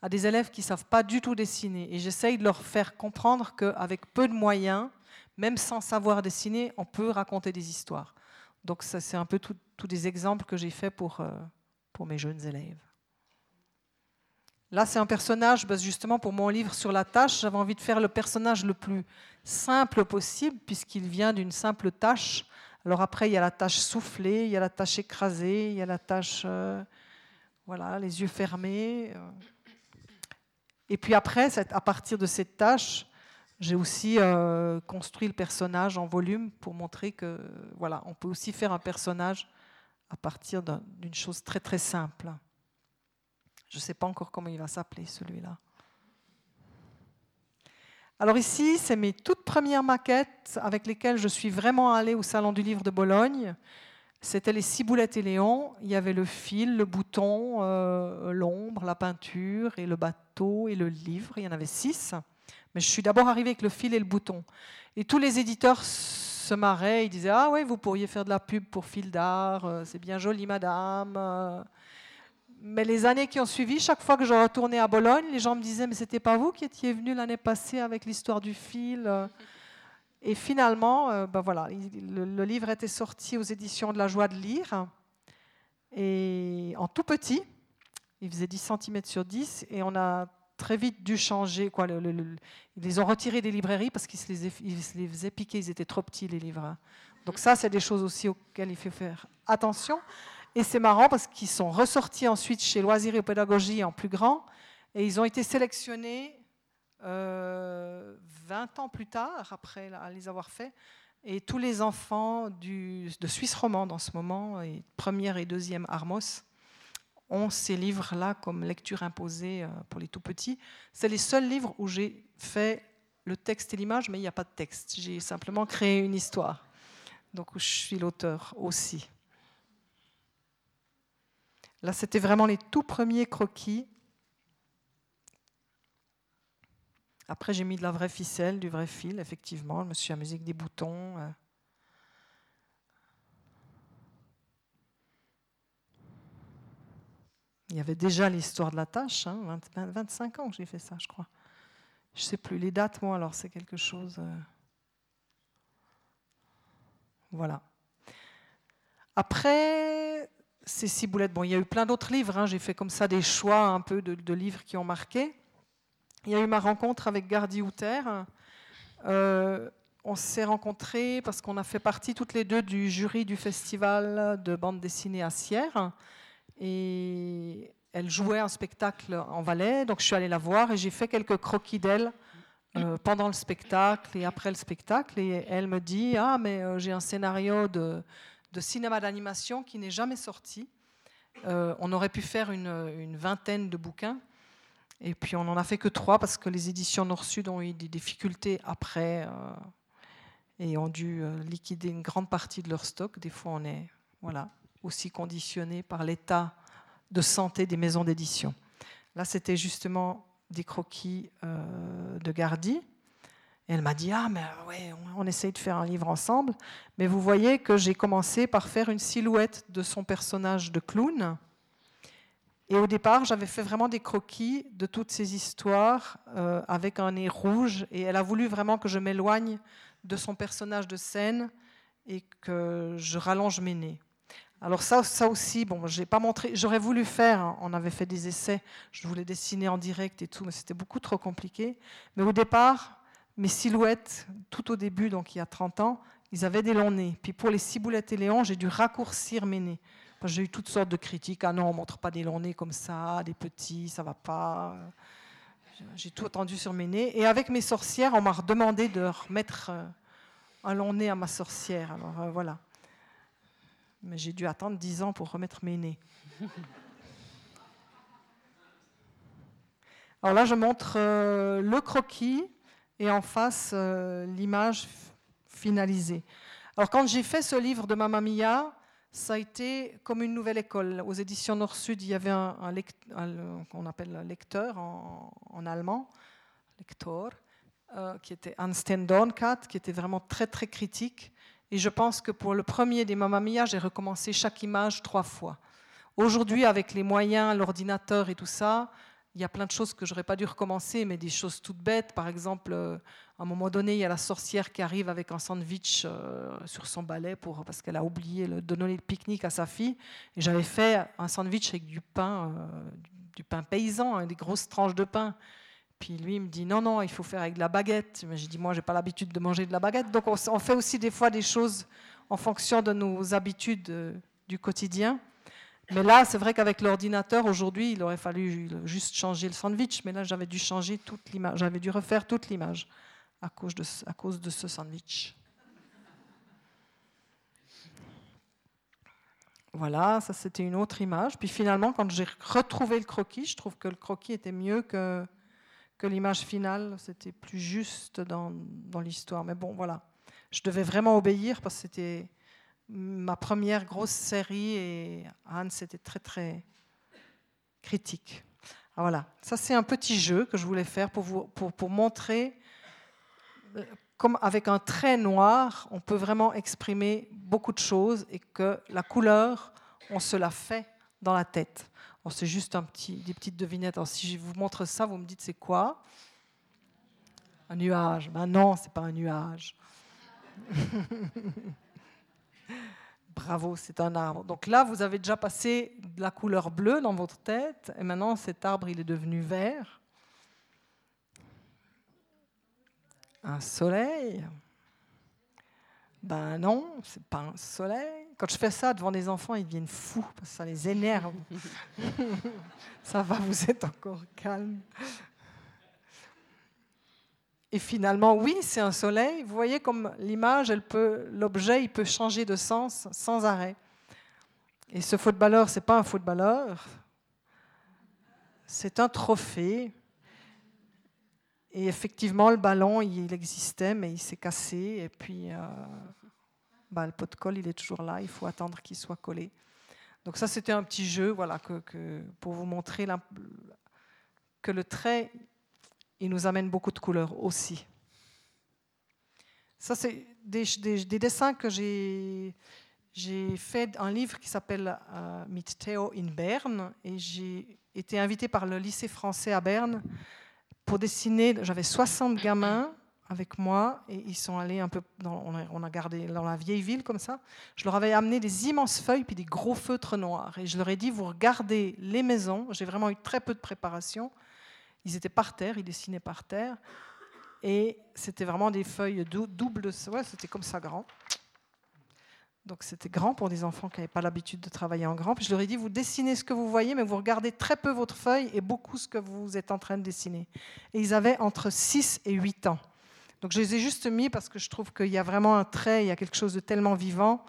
à des élèves qui ne savent pas du tout dessiner. Et j'essaye de leur faire comprendre qu'avec peu de moyens, même sans savoir dessiner, on peut raconter des histoires. Donc ça, c'est un peu tous des exemples que j'ai faits pour, euh, pour mes jeunes élèves. Là, c'est un personnage, bah, justement pour mon livre sur la tâche, j'avais envie de faire le personnage le plus simple possible, puisqu'il vient d'une simple tâche. Alors après, il y a la tâche soufflée, il y a la tâche écrasée, il y a la tâche, euh, voilà, les yeux fermés. Euh. Et puis après, à partir de cette tâche, j'ai aussi euh, construit le personnage en volume pour montrer que voilà, on peut aussi faire un personnage à partir d'une chose très très simple. Je ne sais pas encore comment il va s'appeler celui-là. Alors ici, c'est mes toutes premières maquettes avec lesquelles je suis vraiment allée au Salon du Livre de Bologne. C'était les Ciboulettes et Léon. Il y avait le fil, le bouton, euh, l'ombre, la peinture et le bateau et le livre. Il y en avait six. Mais je suis d'abord arrivée avec le fil et le bouton. Et tous les éditeurs se marraient, ils disaient Ah oui, vous pourriez faire de la pub pour fil d'art, euh, c'est bien joli, madame. Euh. Mais les années qui ont suivi, chaque fois que je retournais à Bologne, les gens me disaient Mais c'était pas vous qui étiez venu l'année passée avec l'histoire du fil Et finalement, ben voilà, le, livre était sorti aux éditions de la joie de lire. Et en tout petit, il faisait 10 cm sur 10, et on a très vite dû changer. Quoi, ils les ont retirés des librairies parce qu'ils se, les, faisaient piquer, ils étaient trop petits, les livres. Hein. Donc ça, c'est des choses aussi auxquelles il faut faire attention. Et c'est marrant parce qu'ils sont ressortis ensuite chez Loisirs et Pédagogie en plus grand, et ils ont été sélectionnés euh, 20 ans plus tard, après les avoir faits. Et tous les enfants de Suisse romande en ce moment, et première et deuxième Armos, ont ces livres-là comme lecture imposée euh, pour les tout petits. C'est les seuls livres où j'ai fait le texte et l'image, mais il n'y a pas de texte. J'ai simplement créé une histoire. Donc je suis l'auteur aussi. Là, c'était vraiment les tout premiers croquis. Après, j'ai mis de la vraie ficelle, du vrai fil, effectivement. Je me suis amusée avec des boutons. Il y avait déjà l'histoire de la tâche, 25 hein, ans que j'ai fait ça, je crois. Je ne sais plus les dates, moi, alors c'est quelque chose. Euh, voilà. Après ces six boulettes, bon, il y a eu plein d'autres livres. Hein, j'ai fait comme ça des choix un peu de, livres qui ont marqué. Il y a eu ma rencontre avec Gardi Houter. Euh, on s'est rencontrés parce qu'on a fait partie toutes les deux du jury du festival de bande dessinée à Sierre. Et elle jouait un spectacle en Valais, donc je suis allée la voir et j'ai fait quelques croquis d'elle euh, pendant le spectacle et après le spectacle. Et elle me dit Ah, mais euh, j'ai un scénario de, cinéma d'animation qui n'est jamais sorti. Euh, on aurait pu faire une, vingtaine de bouquins. Et puis on n'en a fait que trois parce que les éditions Nord-Sud ont eu des difficultés après et ont dû liquider une grande partie de leur stock. Des fois, on est. Voilà aussi conditionné par l'état de santé des maisons d'édition. Là, c'était justement des croquis euh, de Gardi. Et elle m'a dit Ah, mais ouais, on, essaye de faire un livre ensemble. Mais vous voyez que j'ai commencé par faire une silhouette de son personnage de clown. Et au départ, j'avais fait vraiment des croquis de toutes ces histoires euh, avec un nez rouge. Et elle a voulu vraiment que je m'éloigne de son personnage de scène et que je rallonge mes nez. Alors ça, ça aussi, bon, j'ai pas montré. J'aurais voulu faire. Hein, on avait fait des essais. Je voulais dessiner en direct et tout, mais c'était beaucoup trop compliqué. Mais au départ, mes silhouettes, tout au début, donc il y a 30 ans, ils avaient des longs nez. Puis pour les ciboulettes et léons, j'ai dû raccourcir mes nez. J'ai eu toutes sortes de critiques. Ah non, on montre pas des longs nez comme ça, des petits, ça va pas. J'ai tout attendu sur mes nez. Et avec mes sorcières, on m'a demandé de remettre euh, un long nez à ma sorcière. Alors euh, voilà mais j'ai dû attendre dix ans pour remettre mes nez. Alors là, je montre euh, le croquis et en face euh, l'image finalisée. Alors quand j'ai fait ce livre de Mamma Mia, ça a été comme une nouvelle école. Aux éditions Nord-Sud, il y avait un, appelle lecteur en, allemand, lector, euh, qui était Ansten Dornkat, qui était vraiment très très critique et je pense que pour le premier des Mamma Mia, j'ai recommencé chaque image trois fois. Aujourd'hui, avec les moyens, l'ordinateur et tout ça, il y a plein de choses que j'aurais pas dû recommencer, mais des choses toutes bêtes. Par exemple, euh, à un moment donné, il y a la sorcière qui arrive avec un sandwich euh, sur son balai parce qu'elle a oublié de donner le pique-nique à sa fille. Et j'avais fait un sandwich avec du pain, euh, du pain paysan, hein, des grosses tranches de pain. Puis lui, il me dit non, non, il faut faire avec de la baguette. Mais j'ai dit, moi, j'ai pas l'habitude de manger de la baguette. Donc on, fait aussi des fois des choses en fonction de nos habitudes euh, du quotidien. Mais là, c'est vrai qu'avec l'ordinateur, aujourd'hui, il aurait fallu juste changer le sandwich. Mais là, j'avais dû changer toute l'image. J'avais dû refaire toute l'image à cause de, à cause de ce sandwich. Voilà, ça c'était une autre image. Puis finalement, quand j'ai retrouvé le croquis, je trouve que le croquis était mieux que, l'image finale, c'était plus juste dans, dans l'histoire. Mais bon, voilà. Je devais vraiment obéir parce que c'était ma première grosse série et Anne, c'était très, très critique. Ah, voilà, ça c'est un petit jeu que je voulais faire pour, vous, pour, pour montrer euh, comme avec un trait noir, on peut vraiment exprimer beaucoup de choses et que la couleur, on se la fait dans la tête. C'est juste un petit, des petites devinettes. Alors, si je vous montre ça, vous me dites c'est quoi? Un nuage. Ben non, c'est pas un nuage. Bravo, c'est un arbre. Donc là, vous avez déjà passé de la couleur bleue dans votre tête, et maintenant cet arbre, il est devenu vert. Un soleil? Ben non, c'est pas un soleil. Quand je fais ça devant des enfants, ils deviennent fous parce que ça les énerve. ça va, vous êtes encore calme. Et finalement, oui, c'est un soleil. Vous voyez comme l'image, elle peut, l'objet, il peut changer de sens sans arrêt. Et ce footballeur, c'est pas un footballeur, c'est un trophée. Et effectivement, le ballon, il existait, mais il s'est cassé. Et puis, euh, bah, le pot de colle, il est toujours là. Il faut attendre qu'il soit collé. Donc ça, c'était un petit jeu, voilà, que, pour vous montrer que le trait, il nous amène beaucoup de couleurs aussi. Ça, c'est des, dessins que j'ai. J'ai fait un livre qui s'appelle euh, Theo in Berne et j'ai été invité par le lycée français à Berne pour dessiner. J'avais 60 gamins avec moi et ils sont allés un peu. On, a, gardé dans la vieille ville comme ça. Je leur avais amené des immenses feuilles puis des gros feutres noirs et je leur ai dit vous regardez les maisons. J'ai vraiment eu très peu de préparation. Ils étaient par terre, ils dessinaient par terre. Et c'était vraiment des feuilles doubles, ouais, c'était comme ça grand. Donc c'était grand pour des enfants qui n'avaient pas l'habitude de travailler en grand. Puis je leur ai dit, vous dessinez ce que vous voyez, mais vous regardez très peu votre feuille et beaucoup ce que vous êtes en train de dessiner. Et ils avaient entre 6 et 8 ans. Donc je les ai juste mis parce que je trouve qu'il y a vraiment un trait, il y a quelque chose de tellement vivant.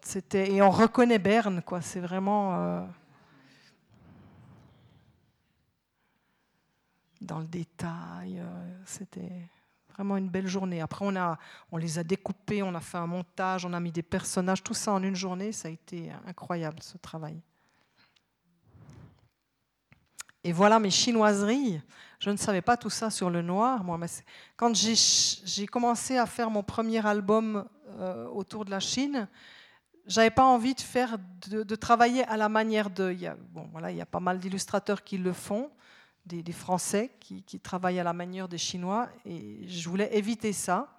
C'était et on reconnaît Berne, quoi. C'est vraiment. Euh, dans le détail. Euh, c'était vraiment une belle journée. Après, on, a, on les a découpés, on a fait un montage, on a mis des personnages, tout ça en une journée. Ça a été incroyable, ce travail. Et voilà mes chinoiseries. Je ne savais pas tout ça sur le noir. Moi, quand j'ai commencé à faire mon premier album euh, autour de la Chine, j'avais pas envie de travailler à la manière de. Il y a, bon, voilà, il y a pas mal d'illustrateurs qui le font des, Français qui, travaillent à la manière des Chinois, et je voulais éviter ça.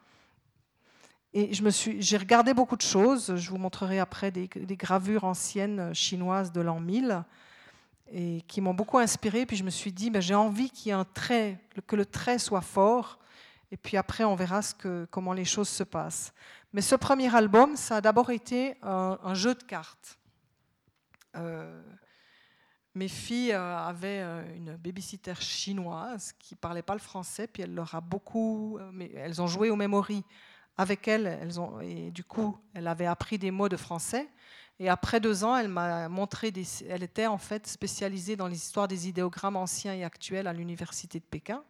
Et j'ai regardé beaucoup de choses. Je vous montrerai après des, gravures anciennes chinoises de l'an 1000 et qui m'ont beaucoup inspiré. Puis je me suis dit, ben, j'ai envie qu'il y ait un trait, que le trait soit fort. Et puis après, on verra comment les choses se passent. Mais ce premier album, ça a d'abord été un, jeu de cartes. Euh, mes filles euh, avaient euh, une babysitter chinoise qui parlait pas le français, puis elle leur a beaucoup, mais elles ont joué au memory avec elle, elles ont, et du coup, elle avait appris des mots de français. Et après deux ans, elle m'a montré, des, elle était en fait spécialisée dans les histoires des idéogrammes anciens et actuels à l'université de Pékin.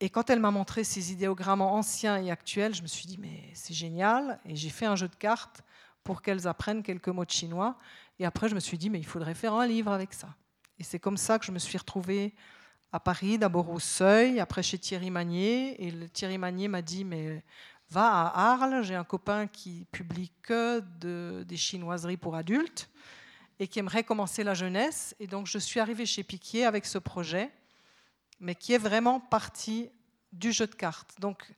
Et quand elle m'a montré ces idéogrammes anciens et actuels, je me suis dit, mais c'est génial. Et j'ai fait un jeu de cartes pour qu'elles apprennent quelques mots de chinois. Et après, je me suis dit, mais il faudrait faire un livre avec ça. Et c'est comme ça que je me suis retrouvée à Paris, d'abord au Seuil, après chez Thierry Magnier. Et Thierry Magnier m'a dit, mais va à Arles, j'ai un copain qui publie que de, des chinoiseries pour adultes et qui aimerait commencer la jeunesse. Et donc, je suis arrivée chez Piquier avec ce projet, mais qui est vraiment parti du jeu de cartes. Donc,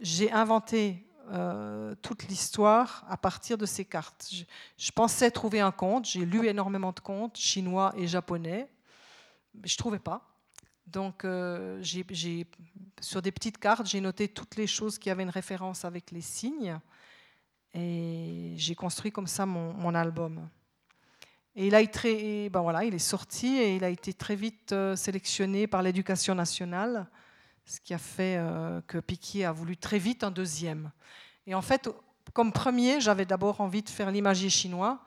j'ai inventé euh, toute l'histoire à partir de ces cartes. Je, pensais trouver un conte, j'ai lu énormément de contes chinois et japonais, mais je ne trouvais pas. Donc, euh, sur des petites cartes, j'ai noté toutes les choses qui avaient une référence avec les signes, et j'ai construit comme ça mon, album. Et il, a été, ben voilà, il est sorti et il a été très vite euh, sélectionné par l'éducation nationale ce qui a fait euh, que Piquier a voulu très vite un deuxième. Et en fait, comme premier, j'avais d'abord envie de faire l'imagier chinois.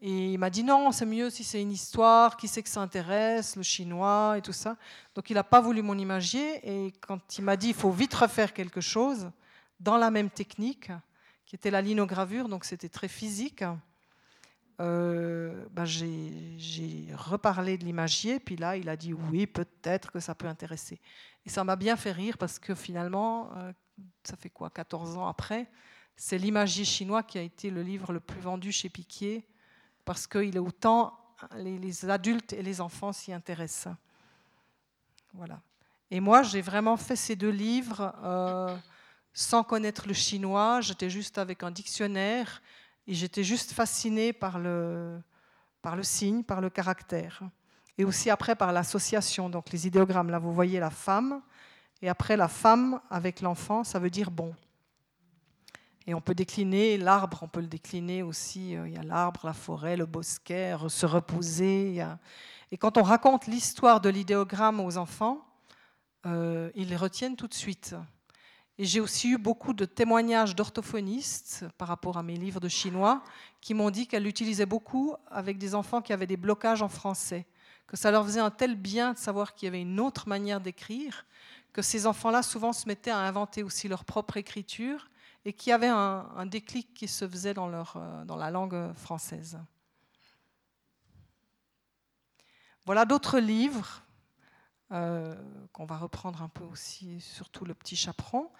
Et il m'a dit non, c'est mieux si c'est une histoire, qui sait que ça intéresse, le chinois et tout ça. Donc il n'a pas voulu mon imagier. Et quand il m'a dit il faut vite refaire quelque chose dans la même technique, qui était la linogravure, donc c'était très physique, euh, ben j'ai reparlé de l'imagier. Puis là, il a dit oui, peut-être que ça peut intéresser. Et ça m'a bien fait rire parce que finalement, euh, ça fait quoi, 14 ans après, c'est l'imagier chinois qui a été le livre le plus vendu chez Piquier parce qu'il est autant les, adultes et les enfants s'y intéressent. Voilà. Et moi, j'ai vraiment fait ces deux livres euh, sans connaître le chinois. J'étais juste avec un dictionnaire et j'étais juste fascinée par le, par le signe, par le caractère. Et aussi après par l'association, donc les idéogrammes. Là, vous voyez la femme. Et après, la femme avec l'enfant, ça veut dire bon. Et on peut décliner l'arbre, on peut le décliner aussi. Euh, il y a l'arbre, la forêt, le bosquet, se reposer. Et quand on raconte l'histoire de l'idéogramme aux enfants, euh, ils les retiennent tout de suite. Et j'ai aussi eu beaucoup de témoignages d'orthophonistes par rapport à mes livres de chinois qui m'ont dit qu'elle l'utilisait beaucoup avec des enfants qui avaient des blocages en français, que ça leur faisait un tel bien de savoir qu'il y avait une autre manière d'écrire, que ces enfants-là souvent se mettaient à inventer aussi leur propre écriture et qui avait un, déclic qui se faisait dans, leur, euh, dans la langue française. Voilà d'autres livres euh, qu'on va reprendre un peu aussi, surtout le petit chaperon,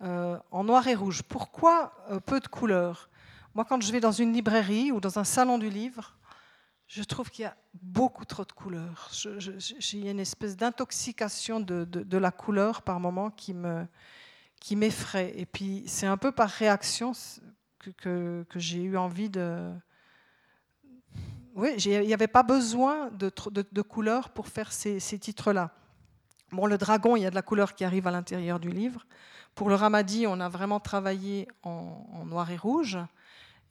euh, en noir et rouge. Pourquoi peu de couleurs? Moi, quand je vais dans une librairie ou dans un salon du livre, je trouve qu'il y a beaucoup trop de couleurs. J'ai une espèce d'intoxication de, de, de, la couleur par moment qui me, qui m'effraie. Et puis, c'est un peu par réaction que, j'ai eu envie de. Oui, il n'y avait pas besoin de, de, couleurs pour faire ces, ces titres-là. Bon, le dragon, il y a de la couleur qui arrive à l'intérieur du livre. Pour le ramadi, on a vraiment travaillé en, en noir et rouge.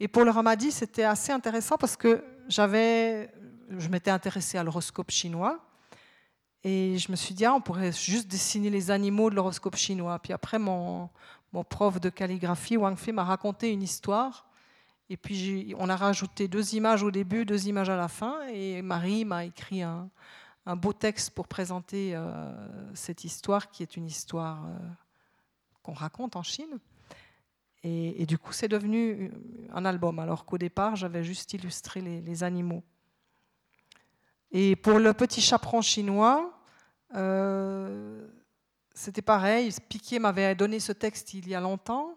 Et pour le ramadi, c'était assez intéressant parce que j'avais, je m'étais intéressée à l'horoscope chinois. Et je me suis dit, ah, on pourrait juste dessiner les animaux de l'horoscope chinois. Puis après, mon, mon prof de calligraphie, Wang Fei, m'a raconté une histoire. Et puis on a rajouté deux images au début, deux images à la fin. Et Marie m'a écrit un, beau texte pour présenter euh, cette histoire, qui est une histoire euh, qu'on raconte en Chine. Et, du coup, c'est devenu un album, alors qu'au départ, j'avais juste illustré les animaux. Et pour le petit chaperon chinois, euh, c'était pareil. Piquet m'avait donné ce texte il y a longtemps.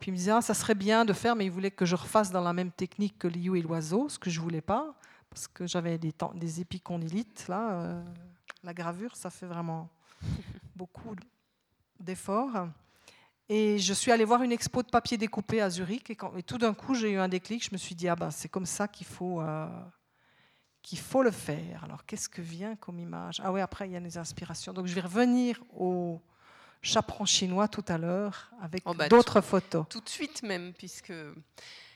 Puis il me disait, ah, ça serait bien de faire, mais il voulait que je refasse dans la même technique que Liu et l'oiseau, ce que je voulais pas, parce que j'avais des, des épicondylites. Là, euh, la gravure, ça fait vraiment beaucoup d'efforts. Et je suis allée voir une expo de papier découpé à Zurich, et, quand, et tout d'un coup, j'ai eu un déclic. Je me suis dit, ah ben, c'est comme ça qu'il faut. Euh, qu'il faut le faire. Alors, qu'est-ce que vient comme image? Ah oui, après, il y a des inspirations. Donc, je vais revenir au chaperon chinois tout à l'heure avec oh, bah, d'autres photos. Tout de suite même, puisque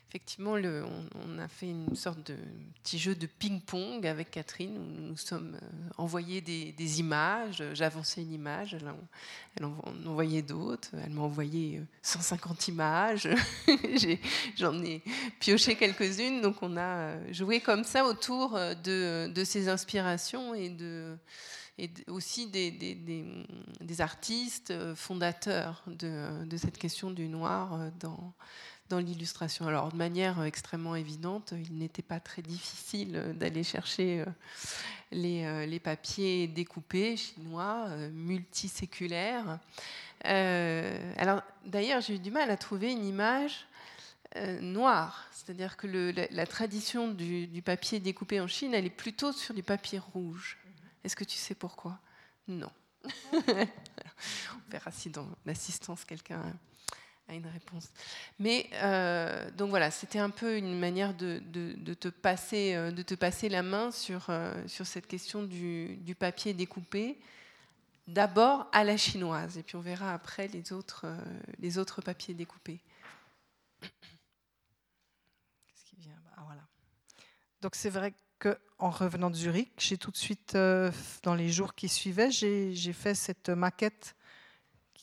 effectivement, on, a fait une sorte de petit jeu de ping-pong avec Catherine où nous nous sommes euh, envoyés des, images. J'avançais une image, elle, en, envoyait d'autres. Elle m'a envoyé 150 euh, images. J'en ai, pioché quelques-unes. Donc, on a euh, joué comme ça autour de, ces inspirations et aussi des, artistes fondateurs de, de, cette question du noir dans, dans l'illustration. Alors, de manière extrêmement évidente, il n'était pas très difficile d'aller chercher euh, les, euh, papiers découpés chinois, euh, multiséculaires. alors, d'ailleurs, j'ai eu du mal à trouver une image noire, c'est-à-dire que la, tradition du, du, papier découpé en Chine, elle est plutôt sur du papier rouge. Est-ce que tu sais pourquoi? Non. On verra si dans l'assistance quelqu'un à une réponse. Mais euh, donc voilà, c'était un peu une manière de, te passer, euh, de te passer la main sur, euh, sur cette question du, du papier découpé, d'abord à la chinoise, et puis on verra après les autres, les autres papiers découpés. Qu'est-ce qui vient? Ah, voilà. Donc c'est vrai qu'en revenant de Zurich, j'ai tout de suite, dans les jours qui suivaient, j'ai fait cette maquette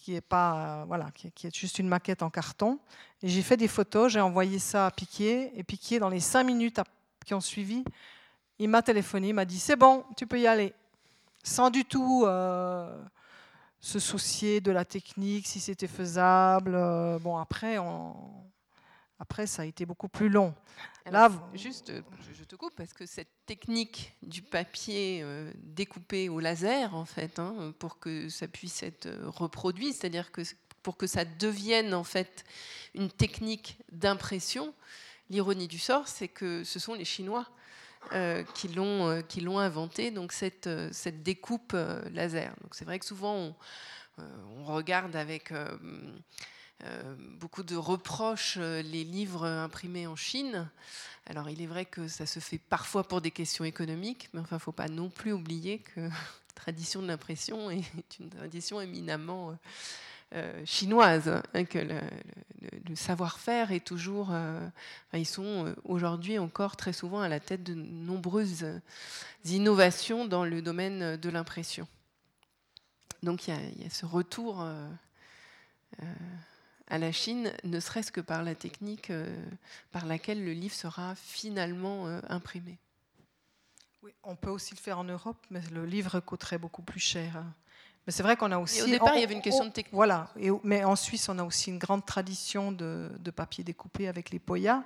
qui est pas euh, voilà, qui est, juste une maquette en carton. Et j'ai fait des photos, j'ai envoyé ça à Piquet, et Piquet, dans les cinq minutes qui ont suivi, il m'a téléphoné, il m'a dit c'est bon, tu peux y aller, sans du tout euh, se soucier de la technique, si c'était faisable. Euh, bon après, après, ça a été beaucoup plus long. Là, juste, je te coupe parce que cette technique du papier euh, découpé au laser, en fait, hein, pour que ça puisse être euh, reproduit, c'est-à-dire que pour que ça devienne en fait une technique d'impression, l'ironie du sort, c'est que ce sont les Chinois qui l'ont inventé, donc cette, cette découpe laser. Donc c'est vrai que souvent on, on regarde avec beaucoup de reproches les livres imprimés en Chine. Alors il est vrai que ça se fait parfois pour des questions économiques, mais enfin il ne faut pas non plus oublier que la tradition de l'impression est une tradition éminemment euh, chinoise, hein, que le, savoir-faire est toujours. Euh, ils sont euh, aujourd'hui encore très souvent à la tête de nombreuses innovations dans le domaine de l'impression. Donc il y, a, ce retour à la Chine, ne serait-ce que par la technique par laquelle le livre sera finalement imprimé. Oui, on peut aussi le faire en Europe, mais le livre coûterait beaucoup plus cher. Mais c'est vrai qu'on a aussi. au départ, il y avait une question de technique. Voilà. Et, mais en Suisse, on a aussi une grande tradition de, papier découpé avec les poyas.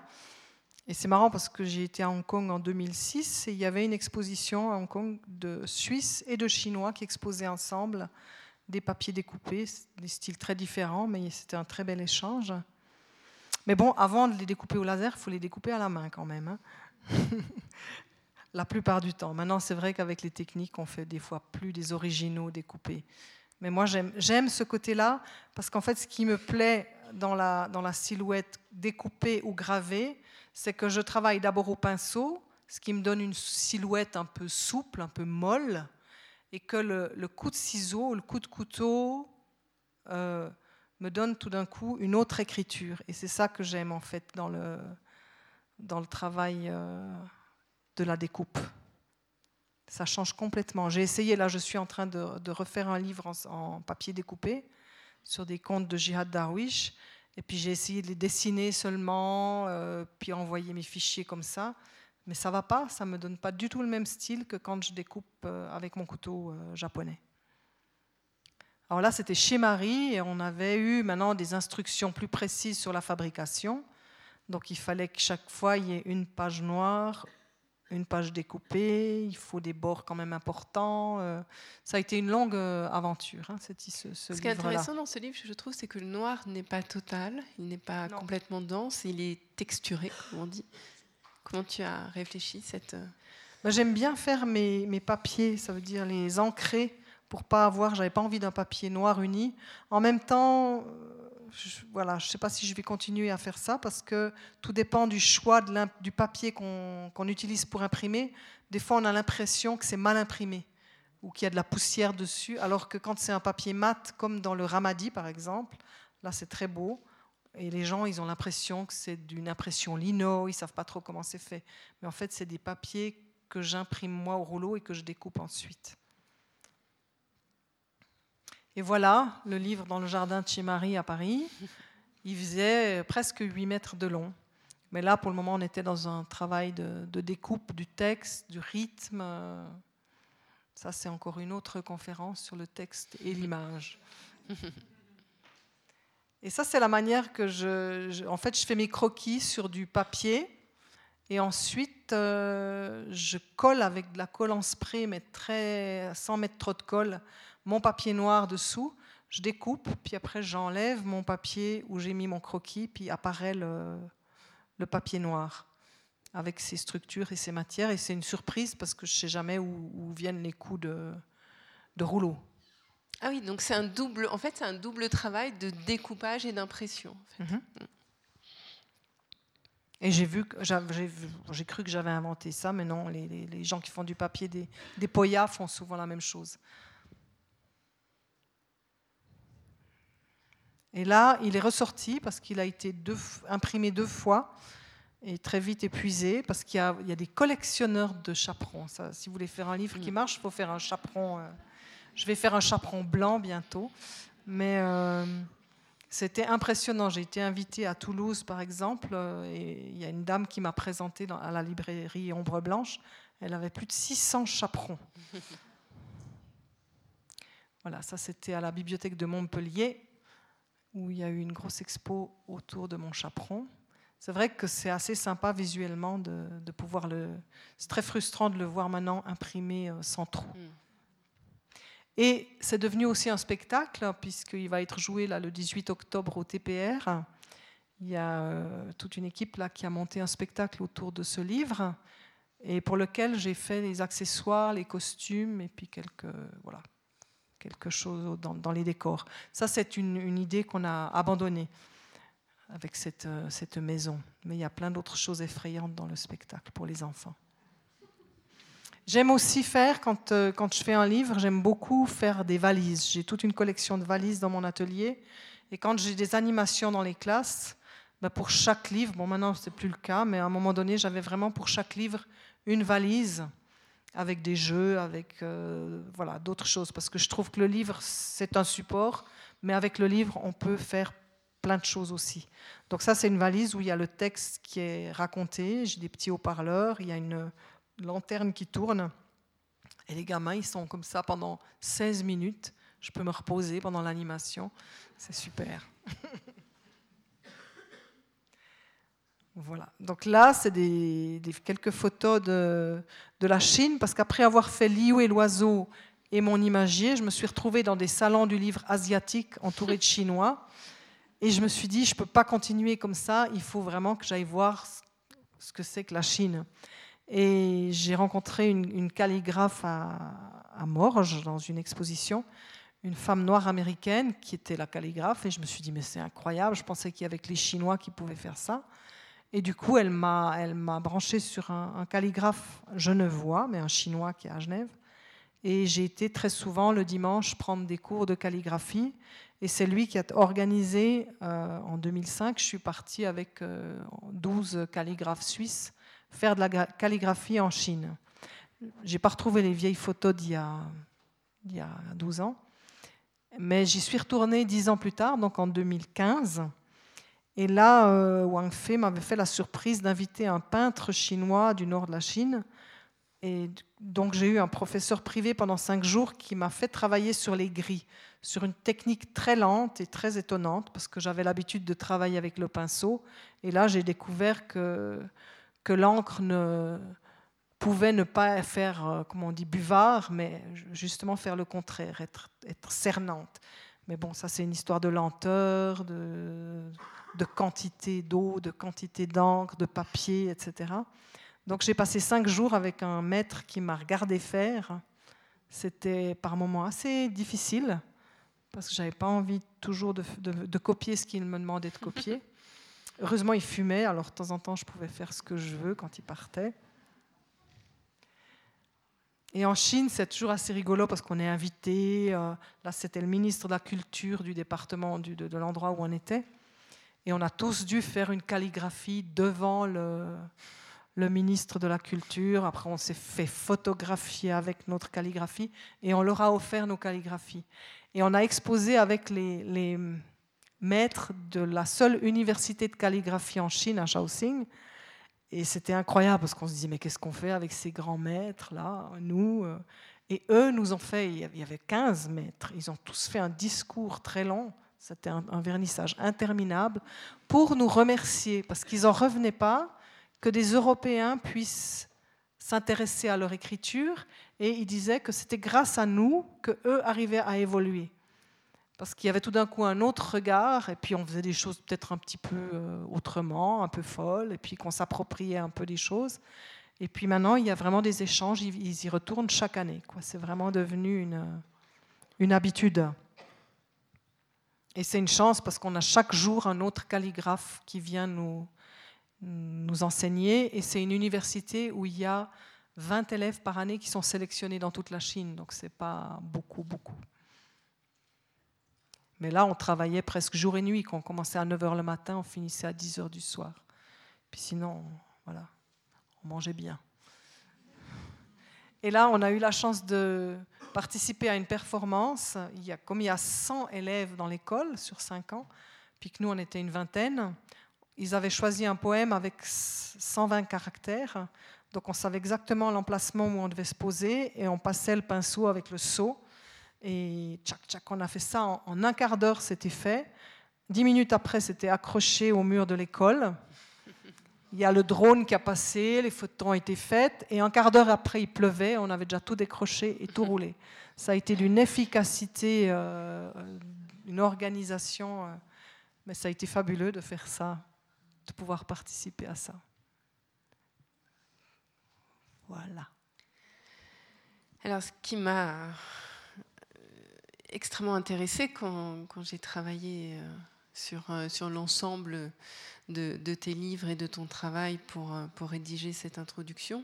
Et c'est marrant parce que j'ai été à Hong Kong en 2006 et il y avait une exposition à Hong Kong de Suisses et de Chinois qui exposaient ensemble des papiers découpés, des styles très différents, mais c'était un très bel échange. Mais bon, avant de les découper au laser, il faut les découper à la main quand même. Hein. la plupart du temps. Maintenant, c'est vrai qu'avec les techniques, on fait des fois plus des originaux découpés. Mais moi, j'aime ce côté-là, parce qu'en fait, ce qui me plaît dans la, dans la silhouette découpée ou gravée, c'est que je travaille d'abord au pinceau, ce qui me donne une silhouette un peu souple, un peu molle, et que le, coup de ciseau, le coup de couteau euh, me donne tout d'un coup une autre écriture. Et c'est ça que j'aime en fait dans le, dans le travail. Euh, de la découpe. Ça change complètement. J'ai essayé, là je suis en train de, refaire un livre en, papier découpé sur des contes de Jihad Darwish. Et puis j'ai essayé de les dessiner seulement, euh, puis envoyer mes fichiers comme ça. Mais ça va pas, ça me donne pas du tout le même style que quand je découpe euh, avec mon couteau euh, japonais. Alors là, c'était chez Marie et on avait eu maintenant des instructions plus précises sur la fabrication. Donc il fallait que chaque fois il y ait une page noire, une page découpée, il faut des bords quand même importants. Euh, ça a été une longue aventure, hein, ce, ce, ce, qui est intéressant dans ce livre, je trouve, c'est que le noir n'est pas total, il n'est pas complètement dense, il est texturé, comme on dit. Comment tu as réfléchi cette... Euh, ben, J'aime bien faire mes, mes, papiers, ça veut dire les ancrer, pour pas avoir, j'avais pas envie d'un papier noir uni. En même temps, je, voilà, je sais pas si je vais continuer à faire ça parce que tout dépend du choix du papier qu'on utilise pour imprimer. Des fois, on a l'impression que c'est mal imprimé ou qu'il y a de la poussière dessus, alors que quand c'est un papier mat, comme dans le Ramadi par exemple, là c'est très beau. Et les gens, ils ont l'impression que c'est d'une impression lino, ils savent pas trop comment c'est fait. Mais en fait, c'est des papiers que j'imprime moi au rouleau et que je découpe ensuite. Et voilà, le livre dans le jardin de chez Marie à Paris. Il faisait presque 8 mètres de long. Mais là, pour le moment, on était dans un travail de, découpe du texte, du rythme. Ça, c'est encore une autre conférence sur le texte et l'image. Et ça, c'est la manière que je, En fait, je fais mes croquis sur du papier. Et ensuite, euh, je colle avec de la colle en spray, mais très, sans mettre trop de colle, mon papier noir dessous, je découpe, puis après j'enlève mon papier où j'ai mis mon croquis, puis apparaît le, papier noir avec ses structures et ses matières. Et c'est une surprise parce que je ne sais jamais où, viennent les coups de, rouleau. Ah oui, donc c'est un double, en fait, c'est un double travail de découpage et d'impression. Mhm. Mm. Et j'ai vu, j'ai cru que j'avais inventé ça, mais non, les, gens qui font du papier des, des poyas font souvent la même chose. Et là, il est ressorti parce qu'il a été imprimé deux fois et très vite épuisé parce qu'il y, a des collectionneurs de chaperons. si vous voulez faire un livre qui mm. marche, il faut faire un chaperon. Euh, je vais faire un chaperon blanc bientôt. Mais euh, c'était impressionnant. J'ai été invitée à Toulouse, par exemple, euh, et il y a une dame qui m'a présenté à la librairie Ombre Blanche. Elle avait plus de 600 chaperons. voilà, ça c'était à la bibliothèque de Montpellier où il y a eu une grosse expo autour de mon chaperon. C'est vrai que c'est assez sympa visuellement de, pouvoir le. C'est très frustrant de le voir maintenant imprimé euh, sans trou. Et c'est devenu aussi un spectacle, puisqu'il va être joué là, le 18 octobre au TPR. Il y a euh, toute une équipe là, qui a monté un spectacle autour de ce livre. et pour lequel j'ai fait les accessoires, les costumes et puis quelques voilà quelque chose dans, les décors. Ça, c'est une, idée qu'on a abandonnée avec cette, euh, cette maison. Mais il y a plein d'autres choses effrayantes dans le spectacle pour les enfants. J'aime aussi faire, quand, euh, quand je fais un livre, j'aime beaucoup faire des valises. J'ai toute une collection de valises dans mon atelier. Et quand j'ai des animations dans les classes, ben pour chaque livre, bon maintenant c'est plus le cas, mais à un moment donné j'avais vraiment pour chaque livre une valise avec des jeux, avec euh, voilà, d'autres choses. Parce que je trouve que le livre, c'est un support, mais avec le livre, on peut faire plein de choses aussi. Donc ça, c'est une valise où il y a le texte qui est raconté, j'ai des petits haut-parleurs, il y a une lanterne qui tourne, et les gamins, ils sont comme ça pendant 16 minutes. Je peux me reposer pendant l'animation. C'est super. Voilà. Donc là, c'est des, quelques photos de, de, la Chine, parce qu'après avoir fait Liu et l'oiseau et mon imagier, je me suis retrouvée dans des salons du livre asiatique entouré de Chinois. Et je me suis dit, je ne peux pas continuer comme ça, il faut vraiment que j'aille voir ce que c'est que la Chine. Et j'ai rencontré une, calligraphe à, Morges, dans une exposition, une femme noire américaine qui était la calligraphe. Et je me suis dit, mais c'est incroyable, je pensais qu'il y avait que les Chinois qui pouvaient faire ça. Et du coup, elle m'a, elle m'a branché sur un, calligraphe genevois, mais un chinois qui est à Genève. Et j'ai été très souvent le dimanche prendre des cours de calligraphie. Et c'est lui qui a organisé, euh, en 2005, je suis partie avec 12 euh, calligraphes suisses faire de la calligraphie en Chine. J'ai pas retrouvé les vieilles photos d'il y a, il y a 12 ans, mais j'y suis retournée 10 ans plus tard, donc en 2015. Et là, euh, Wang Fei m'avait fait la surprise d'inviter un peintre chinois du nord de la Chine. Et donc j'ai eu un professeur privé pendant cinq jours qui m'a fait travailler sur les gris, sur une technique très lente et très étonnante, parce que j'avais l'habitude de travailler avec le pinceau. Et là, j'ai découvert que, que l'encre ne pouvait ne pas faire, euh, comme on dit, buvard, mais justement faire le contraire, être, cernante. Mais bon, ça c'est une histoire de lenteur, de, de quantité d'eau, de quantité d'encre, de papier, etc. Donc j'ai passé cinq jours avec un maître qui m'a regardé faire. C'était par moments assez difficile parce que j'avais pas envie toujours de, copier ce qu'il me demandait de copier. Heureusement, il fumait, alors de temps en temps, je pouvais faire ce que je veux quand il partait. Et en Chine, c'est toujours assez rigolo parce qu'on est invité. Euh, là, c'était le ministre de la Culture du département de l'endroit où on était. Et on a tous dû faire une calligraphie devant le, ministre de la Culture. Après, on s'est fait photographier avec notre calligraphie et on leur a offert nos calligraphies. Et on a exposé avec les maîtres de la seule université de calligraphie en Chine, à Shaoxing. Et c'était incroyable parce qu'on se disait, mais qu'est-ce qu'on fait avec ces grands maîtres là, nous euh? Et eux nous ont fait, il y avait 15 maîtres, ils ont tous fait un discours très long c'était un, vernissage interminable, pour nous remercier, parce qu'ils n'en revenaient pas que des Européens puissent s'intéresser à leur écriture, et ils disaient que c'était grâce à nous que eux arrivaient à évoluer. Parce qu'il y avait tout d'un coup un autre regard, et puis on faisait des choses peut-être un petit peu euh, autrement, un peu folles, et puis qu'on s'appropriait un peu des choses. Et puis maintenant, il y a vraiment des échanges, ils, y retournent chaque année. C'est vraiment devenu une, une habitude. Et c'est une chance parce qu'on a chaque jour un autre calligraphe qui vient nous, nous enseigner. Et c'est une université où il y a 20 élèves par année qui sont sélectionnés dans toute la Chine. Donc ce n'est pas beaucoup, beaucoup. Mais là, on travaillait presque jour et nuit. Quand on commençait à 9h le matin, on finissait à 10h du soir. Puis sinon, voilà, on mangeait bien. Et là, on a eu la chance de participer à une performance. Il y a, comme il y a 100 élèves dans l'école sur 5 ans, puis que nous, on était une vingtaine, ils avaient choisi un poème avec 120 caractères. Donc on savait exactement l'emplacement où on devait se poser et on passait le pinceau avec le seau. Et tchac, tchac, on a fait ça en, en un quart d'heure, c'était fait. Dix minutes après, c'était accroché au mur de l'école. Il y a le drone qui a passé, les photos ont été faites, et un quart d'heure après, il pleuvait, on avait déjà tout décroché et tout roulé. Ça a été d'une efficacité, euh, une organisation, euh, mais ça a été fabuleux de faire ça, de pouvoir participer à ça. Voilà. Alors, ce qui m'a euh, extrêmement intéressée quand, j'ai travaillé euh, sur, euh, sur l'ensemble de, tes livres et de ton travail pour, pour rédiger cette introduction,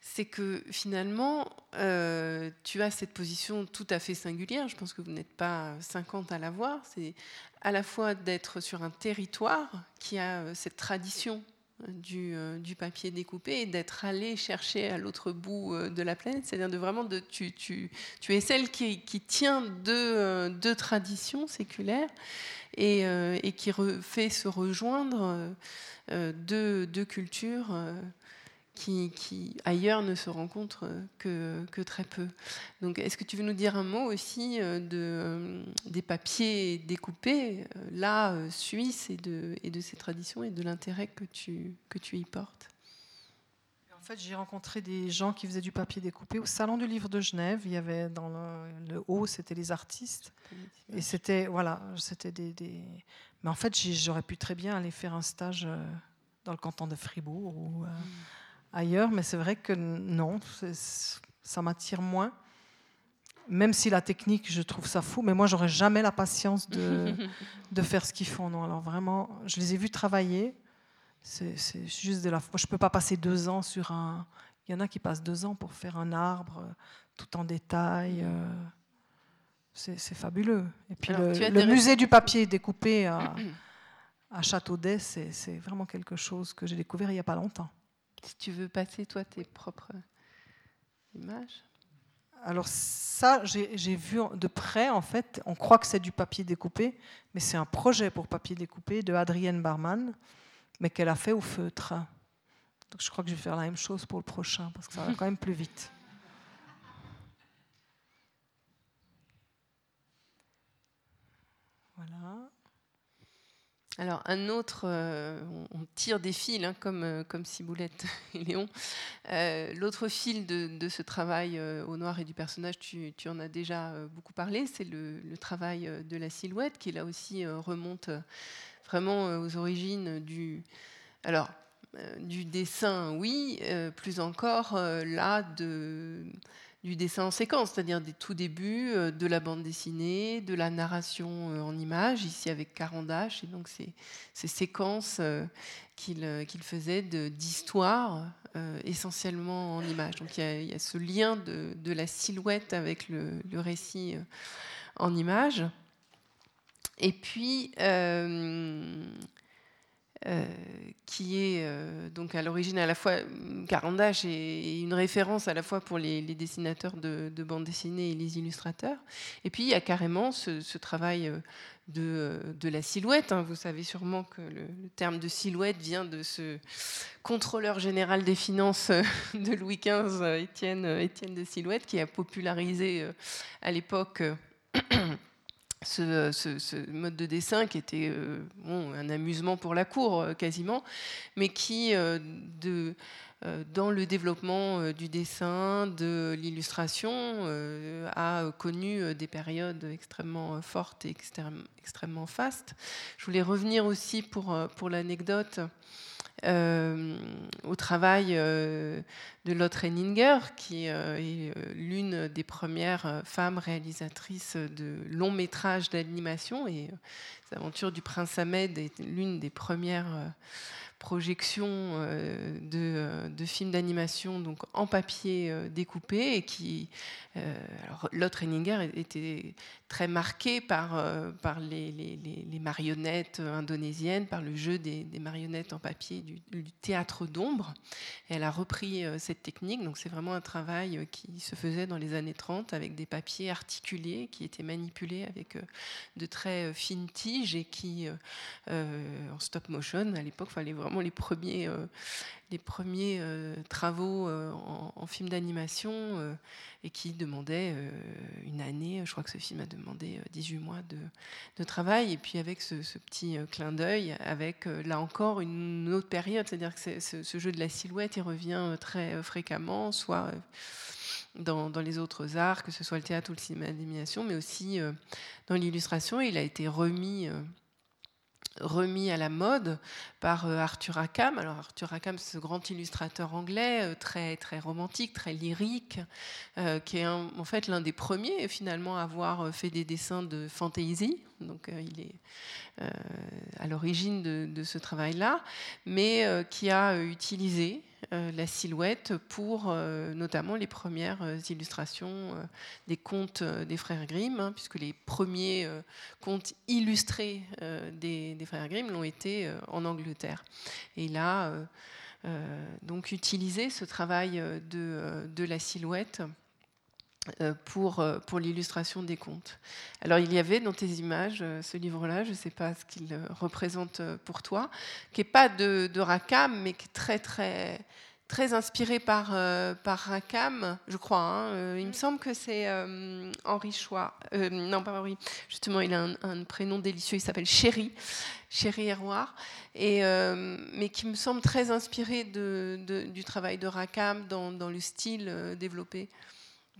c'est que finalement, euh, tu as cette position tout à fait singulière. Je pense que vous n'êtes pas 50 à l'avoir. C'est à la fois d'être sur un territoire qui a cette tradition du, euh, du, papier découpé et d'être allé chercher à l'autre bout euh, de la planète, c'est-à-dire de vraiment de tu, es celle qui, qui tient deux, euh, traditions séculaires et, et qui fait se rejoindre deux, deux cultures qui, qui, ailleurs ne se rencontrent que, que, très peu. Donc, est-ce que tu veux nous dire un mot aussi euh, de, euh, des papiers découpés, euh, là, suisses, et de, et de ces traditions et de l'intérêt que tu, que tu y portes? En fait, j'ai rencontré des gens qui faisaient du papier découpé au Salon du Livre de Genève. Il y avait dans le, le haut, c'était les artistes. Et c'était, voilà, c'était des, des, Mais en fait, j'aurais pu très bien aller faire un stage dans le canton de Fribourg ou, mmh ailleurs, mais c'est vrai que non, ça m'attire moins. Même si la technique, je trouve ça fou, mais moi, j'aurais jamais la patience de, de faire ce qu'ils font. Non, alors vraiment, je les ai vus travailler. C'est juste de la. Je peux pas passer deux ans sur un. Il y en a qui passent deux ans pour faire un arbre tout en détail. Euh, c'est fabuleux. Et puis alors, le, le musée du papier découpé à, à Châteaudet, c'est vraiment quelque chose que j'ai découvert il n'y a pas longtemps. Si tu veux passer, toi, tes propres images. Alors ça, j'ai vu de près, en fait, on croit que c'est du papier découpé, mais c'est un projet pour papier découpé de Adrienne Barman, mais qu'elle a fait au feutre. Donc je crois que je vais faire la même chose pour le prochain, parce que ça va quand même plus vite. Voilà. Alors, un autre, euh, on tire des fils, hein, comme, euh, comme Ciboulette et Léon. Euh, l'autre fil de, ce travail au noir et du personnage, tu, en as déjà beaucoup parlé, c'est le, travail de la silhouette, qui là aussi remonte vraiment aux origines du. Dessin, oui, plus encore là de du dessin en séquence, c'est-à-dire des tout débuts euh, de la bande dessinée, de la narration euh, en images, ici avec Carandache, et donc ces, ces séquences euh, qu'il faisait d'histoire essentiellement en images. Donc il y, a, ce lien de, la silhouette avec le, récit en images. Et puis, qui est euh, donc à l'origine à la fois Carandache et, une référence à la fois pour les, dessinateurs de, bande dessinée et les illustrateurs. Et puis il y a carrément ce, travail euh, de, de, la silhouette. Hein. Vous savez sûrement que le, terme de silhouette vient de ce contrôleur général des finances de Louis XV, Étienne de Silhouette, qui a popularisé à l'époque ce, mode de dessin qui était euh, un amusement pour la cour euh, quasiment, mais qui, euh, dans le développement du dessin, de l'illustration, a connu des périodes extrêmement fortes et extrêmement fastes. Je voulais revenir aussi pour l'anecdote euh, au travail euh, de Lotte Renninger, qui euh, est l'une des premières femmes réalisatrices de longs métrages d'animation. Et l'aventure du prince Ahmed est l'une des premières projection euh, de, euh, de, films d'animation donc en papier euh, découpé et qui l'autre Renninger était très marqué par, par les, marionnettes indonésiennes, par le jeu des, marionnettes en papier du, théâtre d'ombre. Elle a repris cette technique, donc c'est vraiment un travail qui se faisait dans les années 30 avec des papiers articulés qui étaient manipulés avec de très fines tiges et qui, en stop motion, à l'époque, fallait vraiment les premiers, euh, euh, travaux euh, en, film d'animation et qui demandaient une année. Je crois que ce film a demandé 18 mois de, travail. Et puis avec ce, petit clin d'œil, avec là encore une autre période, c'est-à-dire que ce, ce, jeu de la silhouette, il revient très fréquemment, soit dans, dans, les autres arts, que ce soit le théâtre ou le cinéma d'animation, mais aussi dans l'illustration. Il a été remis remis à la mode par euh, Arthur Rackham. Alors Arthur Rackham, ce grand illustrateur anglais, euh, très, très romantique, très lyrique, euh, qui est en fait l'un des premiers finalement à avoir fait des dessins de fantasy. Donc il est à l'origine de, ce travail-là, mais qui a utilisé la silhouette pour euh, notamment les premières euh, illustrations des contes des frères Grimm, hein, puisque les premiers contes illustrés des, frères Grimm l'ont été en Angleterre. Et a donc utilisé ce travail de, la silhouette pour, pour l'illustration des contes. Alors il y avait dans tes images ce livre-là, je ne sais pas ce qu'il représente pour toi, qui n'est pas de, de Rackham, mais qui est très très très inspiré par, euh, par Rackham, je crois. Hein. Euh, il me semble que c'est euh, Henri Choix. non, pas Henri. Justement, il a un, prénom délicieux. Il s'appelle Chéri, Chéri Héroir. Et, mais qui me semble très inspiré de, du travail de Rackham dans, dans le style développé.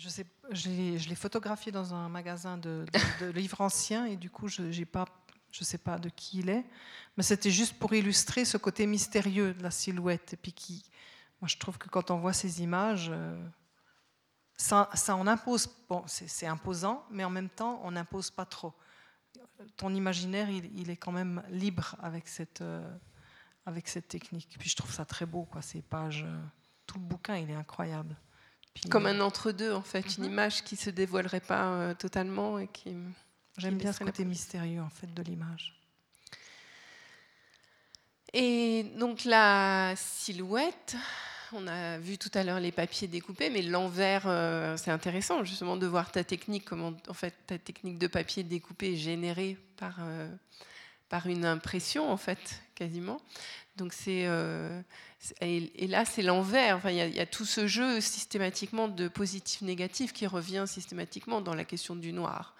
Je, sais, je l'ai photographié dans un magasin de, de, livres anciens et du coup, je ne sais pas de qui il est. Mais c'était juste pour illustrer ce côté mystérieux de la silhouette et puis qui moi, je trouve que quand on voit ces images, euh, ça, ça en impose. Bon, c'est imposant, mais en même temps, on n'impose pas trop. Ton imaginaire, il, est quand même libre avec cette, euh, avec cette technique. Puis je trouve ça très beau, quoi, ces pages. Euh, tout le bouquin, il est incroyable. Comme un entre-deux, en fait, une mhm. image qui se dévoilerait pas totalement et qui. J'aime bien ce côté mystérieux, en fait, de l'image. Et donc la silhouette, on a vu tout à l'heure les papiers découpés, mais l'envers, euh, c'est intéressant justement de voir ta technique, comment en fait ta technique de papier découpé est générée par, euh, par une impression en fait, quasiment. Donc c'est euh, et, là c'est l'envers. Enfin, il y, a tout ce jeu systématiquement de positif-négatif qui revient systématiquement dans la question du noir,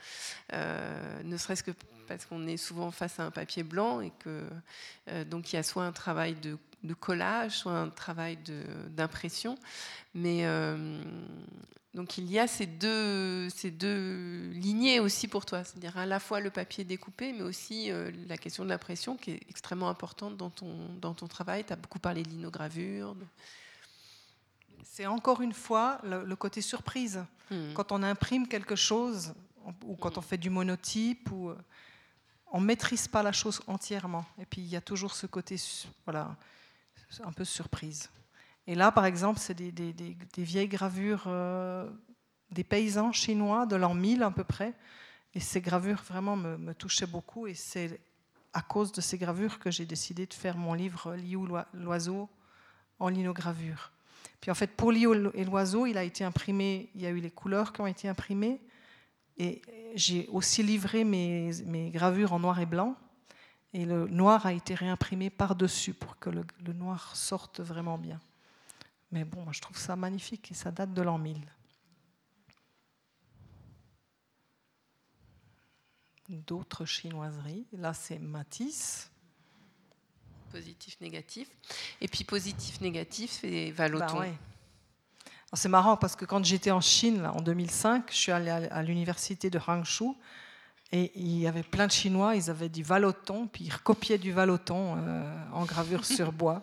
ne serait-ce que parce qu'on est souvent face à un papier blanc et que donc il y a soit un travail de de collage, soit un travail d'impression. Mais euh, donc il y a ces deux, ces deux lignées aussi pour toi, c'est-à-dire à la fois le papier découpé, mais aussi euh, la question de l'impression qui est extrêmement importante dans ton, dans ton travail. Tu as beaucoup parlé de linogravure. C'est encore une fois le, côté surprise. Hmm. Quand on imprime quelque chose, ou quand on fait du monotype, ou, on ne maîtrise pas la chose entièrement. Et puis il y a toujours ce côté voilà, un peu surprise. Et là, par exemple, c'est des, vieilles gravures euh, des paysans chinois de l'an 1000 à peu près. Et ces gravures vraiment me, touchaient beaucoup. Et c'est à cause de ces gravures que j'ai décidé de faire mon livre Liu l'oiseau en linogravure. Puis en fait, pour Liu et l'oiseau, il a été imprimé, il y a eu les couleurs qui ont été imprimées. Et j'ai aussi livré mes gravures en noir et blanc. Et le noir a été réimprimé par-dessus pour que le, noir sorte vraiment bien. Mais bon, moi, je trouve ça magnifique et ça date de l'an 1000. D'autres chinoiseries. Là, c'est Matisse. Positif, négatif. Et puis positif, négatif, c'est Valoton. Bah c'est marrant parce que quand j'étais en Chine, en 2005, je suis allée à l'université de Hangzhou et il y avait plein de Chinois, ils avaient du valoton, puis ils recopiaient du valoton euh, en gravure sur bois.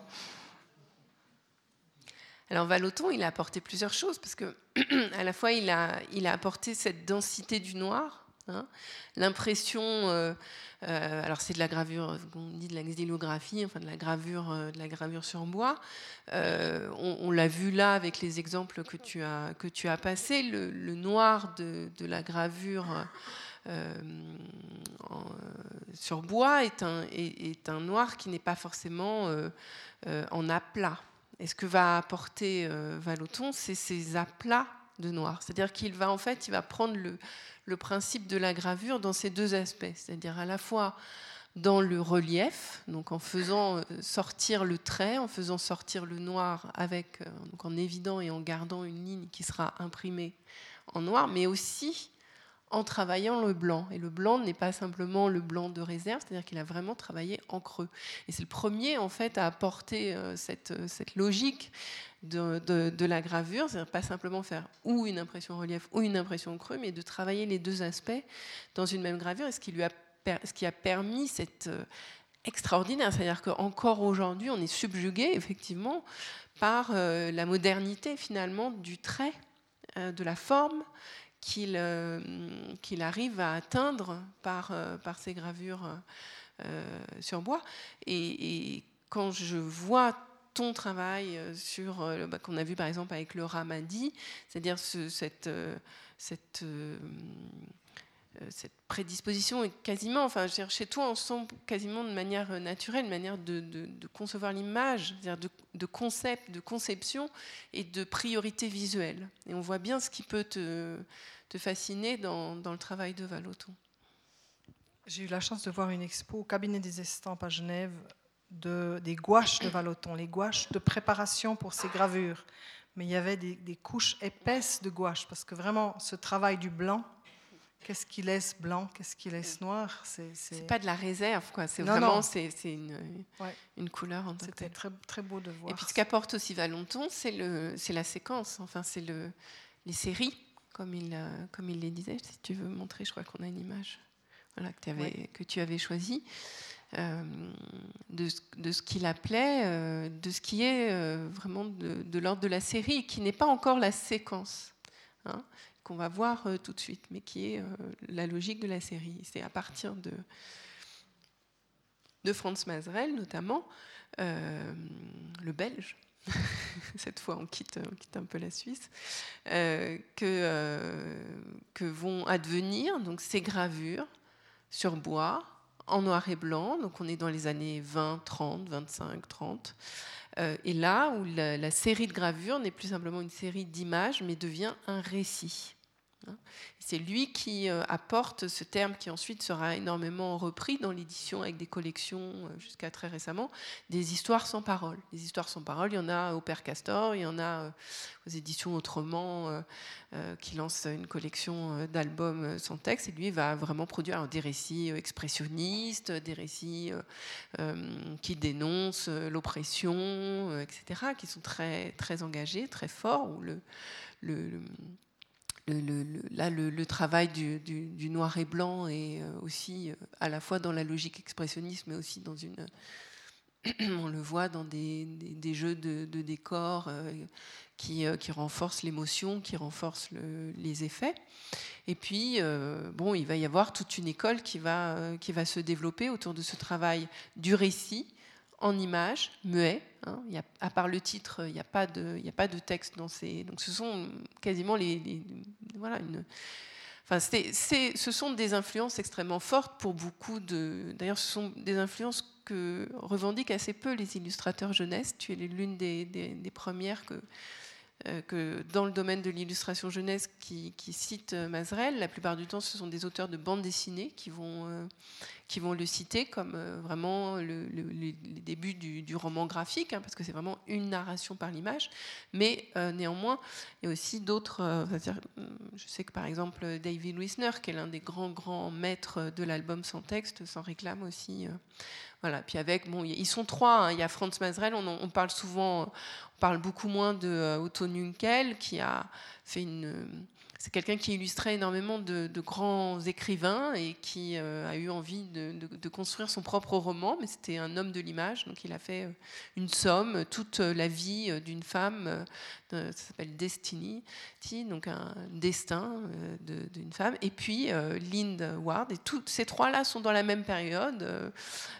Alors Valoton, il a apporté plusieurs choses, parce que à la fois il a, il a apporté cette densité du noir, hein, l'impression, euh, euh, alors c'est de la gravure, on dit de la xylographie, enfin de la gravure, de la gravure sur bois. on, l'a vu là avec les exemples que tu as, que tu as passés, le, noir de, la gravure. Euh, sur bois est un, est, un, noir qui n'est pas forcément euh, euh, en aplat. Et ce que va apporter Valoton, c'est ces aplats de noir. C'est-à-dire qu'il va en fait, il va prendre le, le, principe de la gravure dans ces deux aspects, c'est-à-dire à la fois dans le relief, donc en faisant sortir le trait, en faisant sortir le noir avec, donc en évident et en gardant une ligne qui sera imprimée en noir, mais aussi en travaillant le blanc. Et le blanc n'est pas simplement le blanc de réserve, c'est-à-dire qu'il a vraiment travaillé en creux. Et c'est le premier, en fait, à apporter euh, cette, euh, cette logique de, la gravure, c'est-à-dire pas simplement faire ou une impression relief ou une impression creux, mais de travailler les deux aspects dans une même gravure, et ce qui, lui a, ce qui a permis cette euh, extraordinaire. C'est-à-dire qu'encore aujourd'hui, on est subjugué, effectivement, par la modernité, finalement, du trait, de la forme qu'il arrive à atteindre par, par ces gravures sur bois. Et, quand je vois ton travail sur, bah, qu'on a vu par exemple avec le Ramadi, c'est-à-dire ce, cette, cette euh, cette prédisposition est quasiment, enfin, chez toi, on sent quasiment de manière euh, naturelle, une manière de, concevoir l'image, de, concept, de conception et de priorité visuelle. Et on voit bien ce qui peut te, fasciner dans, le travail de Valoton. J'ai eu la chance de voir une expo au cabinet des estampes à Genève de, des gouaches de Valoton, les gouaches de préparation pour ces gravures. Mais il y avait des, des couches épaisses de gouache, parce que vraiment, ce travail du blanc, Qu'est-ce qui laisse blanc, qu'est-ce qui laisse noir? C'est pas de la réserve, quoi. C'est vraiment c'est une, une couleur en C'était très, très beau de voir. Et puis ce qu'apporte aussi Valenton, c'est la séquence, enfin c'est les séries, comme il, comme il les disait. Si tu veux montrer, je crois qu'on a une image voilà, que, avais, que tu avais choisie. Euh, de, de, ce qu'il appelait, euh, de ce qui est euh, vraiment de, de l'ordre de la série, qui n'est pas encore la séquence. Hein qu'on va voir euh, tout de suite, mais qui est euh, la logique de la série. C'est à partir de, Franz Mazerel, notamment, euh, le Belge, cette fois on quitte, on quitte, un peu la Suisse, que, vont advenir donc, ces gravures sur bois en noir et blanc. Donc on est dans les années 20, 30, 25, 30. et là où la série de gravures n'est plus simplement une série d'images, mais devient un récit. Hein. C'est lui qui euh, apporte ce terme qui ensuite sera énormément repris dans l'édition avec des collections euh, jusqu'à très récemment, des histoires sans parole. Les histoires sans parole, il y en a au Père Castor, il y en a euh, aux éditions Autrement qui lance une collection d'albums sans texte et lui va vraiment produire des récits expressionnistes, des récits qui dénoncent l'oppression, etc., qui sont très, très engagés, très forts, où le, là, le, travail du, noir et blanc est euh, aussi euh, à la fois dans la logique expressionniste, mais aussi dans une. On le voit dans des, jeux de, décors euh, qui, qui, renforcent l'émotion, qui renforcent les effets. Et puis, bon, il va y avoir toute une école qui va, qui va se développer autour de ce travail du récit, en images, muet. Hein. A, à part le titre, il n'y a, pas de, texte dans ces. Donc ce sont quasiment les. voilà, une, enfin, ce sont des influences extrêmement fortes pour beaucoup de. D'ailleurs, ce sont des influences que revendiquent assez peu les illustrateurs jeunesse. Tu es l'une des, premières que. Euh, que dans le domaine de l'illustration jeunesse qui, cite Mazerel, la plupart du temps ce sont des auteurs de bandes dessinées qui vont, euh, qui vont le citer comme euh, vraiment le, début du, roman graphique, hein, parce que c'est vraiment une narration par l'image. Mais euh, néanmoins, il y a aussi d'autres. Euh, je sais que par exemple, David Wisner, qui est l'un des grands, grands maîtres de l'album sans texte, s'en réclame aussi. voilà. Puis avec, bon, ils sont trois. Hein. Il y a Franz Mazrel, on, on, parle souvent, on parle beaucoup moins de Otto Nunkel, qui a fait une c'est quelqu'un qui illustrait énormément de, grands écrivains et qui euh, a eu envie de, construire son propre roman, mais c'était un homme de l'image, donc il a fait euh, une somme, toute la vie euh, d'une femme, ça s'appelle Destiny, donc un destin d'une femme, et puis Lynn Ward, et tous ces trois-là sont dans la même période,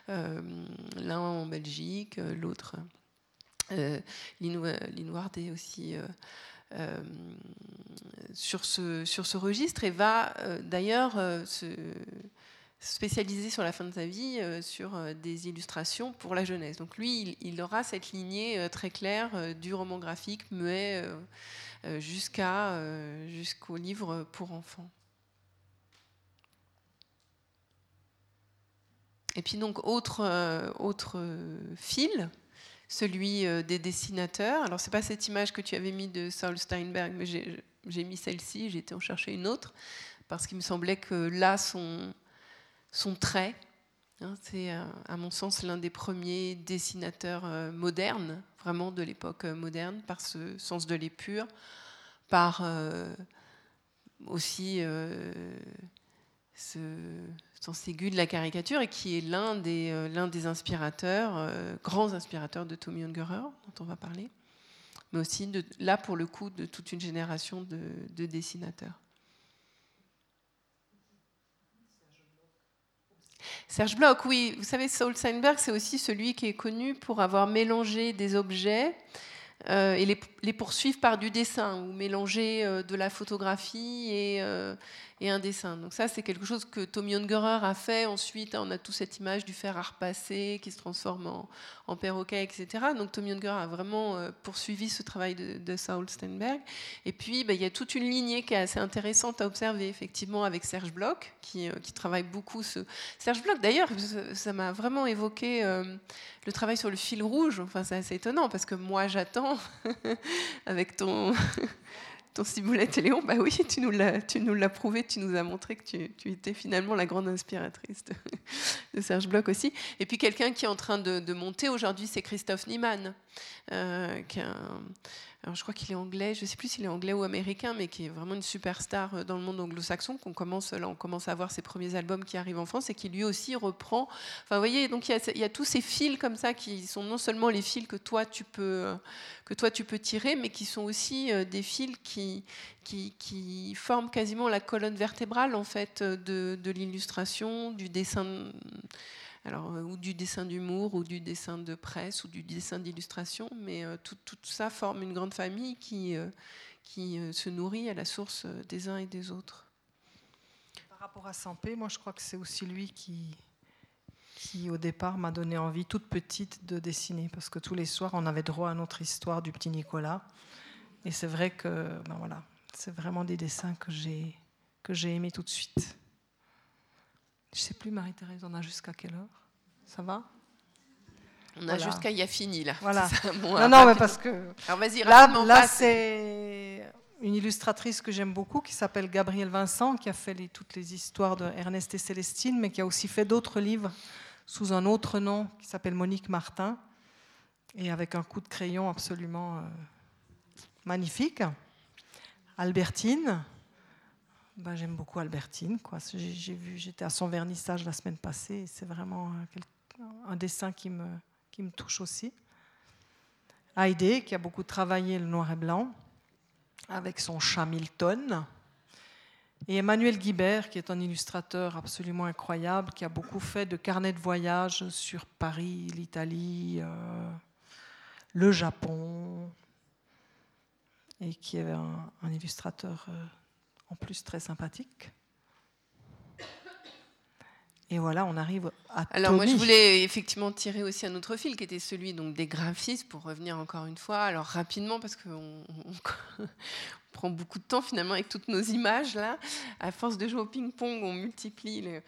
l'un en Belgique, l'autre. Lynn Ward est aussi euh, sur, ce, sur ce registre et va euh, d'ailleurs euh, se spécialiser sur la fin de sa vie sur des illustrations pour la jeunesse. Donc lui, il, aura cette lignée très claire du roman graphique muet jusqu'à jusqu'au livre pour enfants. Et puis donc autre, autre fil celui euh, des dessinateurs. Alors, c'est pas cette image que tu avais mis de Saul Steinberg, mais j'ai mis celle-ci, j'ai été en chercher une autre, parce qu'il me semblait que là, son, son trait, hein, c'est euh, à mon sens l'un des premiers dessinateurs euh, modernes, vraiment de l'époque moderne, par ce sens de l'épure, par aussi ce sens aigu de la caricature et qui est l'un des, l'un des inspirateurs, grands inspirateurs de Tommy Ungerer, dont on va parler, mais aussi là pour le coup de toute une génération de dessinateurs. Serge Bloch, oui. Vous savez, Saul Steinberg, c'est aussi celui qui est connu pour avoir mélangé des objets euh, et les, poursuivre par du dessin, ou mélanger euh, de la photographie et, euh, et un dessin. Donc ça, c'est quelque chose que Tommy Ungerer a fait. Ensuite, on a toute cette image du fer à repasser qui se transforme en, perroquet, etc. Donc Tommy Ungerer a vraiment euh, poursuivi ce travail de, Saul Steinberg. Et puis, bah, il y a toute une lignée qui est assez intéressante à observer, effectivement, avec Serge Bloch, qui, euh, travaille beaucoup ce... Serge Bloch, d'ailleurs, ça m'a vraiment évoqué euh, le travail sur le fil rouge. Enfin, c'est assez étonnant, parce que moi, j'attends, avec ton ton ciboulette et Léon, bah oui, tu nous l'as, tu nous l'as prouvé, tu nous as montré que tu, étais finalement la grande inspiratrice de, Serge Bloch aussi. Et puis quelqu'un qui est en train de, monter aujourd'hui, c'est Christophe Niemann, euh, qui est un, je crois qu'il est anglais, je ne sais plus s'il est anglais ou américain, mais qui est vraiment une superstar euh, dans le monde anglo-saxon, qu'on commence, à voir ses premiers albums qui arrivent en France et qui lui aussi reprend. Enfin, vous voyez, donc il y, a, tous ces fils comme ça qui sont non seulement les fils que toi tu peux, euh, tirer, mais qui sont aussi euh, des fils qui, forment quasiment la colonne vertébrale en fait de, de l'illustration, du dessin alors, euh, ou du dessin d'humour, ou du dessin de presse, ou du dessin d'illustration, mais euh, tout, ça forme une grande famille qui, euh, qui se nourrit à la source des uns et des autres. Par rapport à Sampé, moi je crois que c'est aussi lui qui, qui au départ m'a donné envie, toute petite, de dessiner, parce que tous les soirs on avait droit à notre histoire du petit Nicolas. Et c'est vrai que ben voilà, c'est vraiment des dessins que j'ai que j'ai aimé tout de suite. Je sais plus, Marie-Thérèse, on a jusqu'à quelle heure? Ça va? On a jusqu'à y a fini, là. Voilà. non, non, mais parce que. Alors vas-y, Là, là c'est une illustratrice que j'aime beaucoup qui s'appelle Gabrielle Vincent, qui a fait toutes les histoires de Ernest et Célestine, mais qui a aussi fait d'autres livres sous un autre nom qui s'appelle Monique Martin, et avec un coup de crayon absolument euh, magnifique. Albertine, bah, j'aime beaucoup Albertine. J'ai, vu, j'étais à son vernissage la semaine passée. c'est vraiment un, dessin qui me, qui me touche aussi. Heidi, qui a beaucoup travaillé le noir et blanc, avec son chat Milton. Et Emmanuel Guibert, qui est un illustrateur absolument incroyable, qui a beaucoup fait de carnets de voyage sur Paris, l'Italie, euh, le Japon, et qui est un, illustrateur euh, en plus très sympathique. Et voilà, on arrive à. Alors moi, je voulais effectivement tirer aussi un autre fil qui était celui donc des graphistes pour revenir encore une fois. Alors rapidement parce qu'on prend beaucoup de temps finalement avec toutes nos images là. À force de jouer au ping-pong, on multiplie. Les...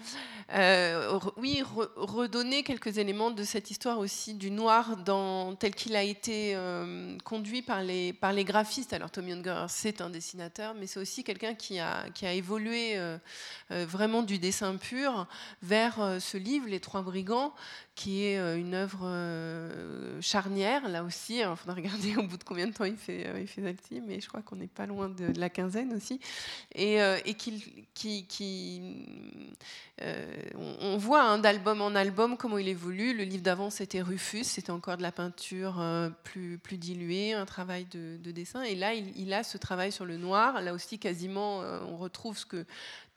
Euh, oui, redonner quelques éléments de cette histoire aussi du noir dans, tel qu'il a été euh, conduit par les, graphistes. Alors Tommy Unger, c'est un dessinateur, mais c'est aussi quelqu'un qui a, qui a évolué euh, vraiment du dessin pur vers ce livre, Les Trois Brigands, qui est euh, une œuvre euh, charnière, là aussi. Il faudra regarder au bout de combien de temps il fait, euh, il fait mais je crois qu'on n'est pas loin de, la quinzaine aussi. Et, et qui, qui on, voit hein, d'album en album comment il évolue. Le livre d'avant, c'était Rufus, c'était encore de la peinture plus, plus diluée, un travail de, dessin. Et là, il, il, a ce travail sur le noir. Là aussi, quasiment, on retrouve ce que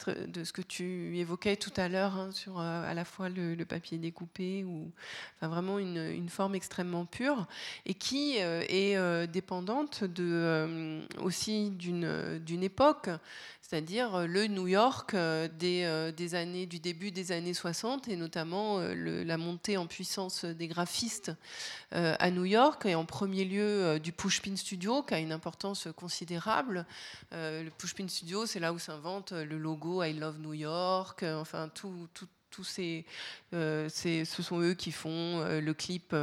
de ce que tu évoquais tout à l'heure hein, sur euh, à la fois le, papier découpé ou enfin, vraiment une, forme extrêmement pure et qui euh, est euh, dépendante de, aussi d'une époque c'est-à-dire euh, le New York euh, euh, des, années, du début des années 60 et notamment la montée en puissance des graphistes à New York et en premier lieu du Pushpin Studio qui a une importance considérable. le Pushpin Studio, c'est là où s'invente le logo I Love New York, enfin tout, tous ces, ce sont eux qui font le clip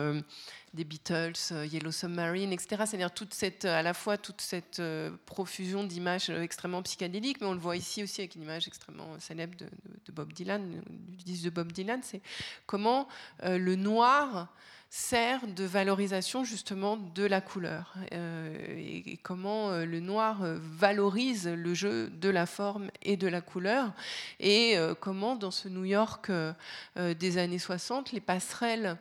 des Beatles, euh, Yellow Submarine, etc. C'est-à-dire toute cette, à la fois toute cette euh, profusion d'images euh, extrêmement psychédéliques, mais on le voit ici aussi avec une image extrêmement célèbre de, Bob Dylan, du disque de Bob Dylan, c'est comment le noir sert de valorisation justement de la couleur. Euh, et, comment euh, le noir euh, valorise le jeu de la forme et de la couleur. Et comment dans ce New York des années 60 les passerelles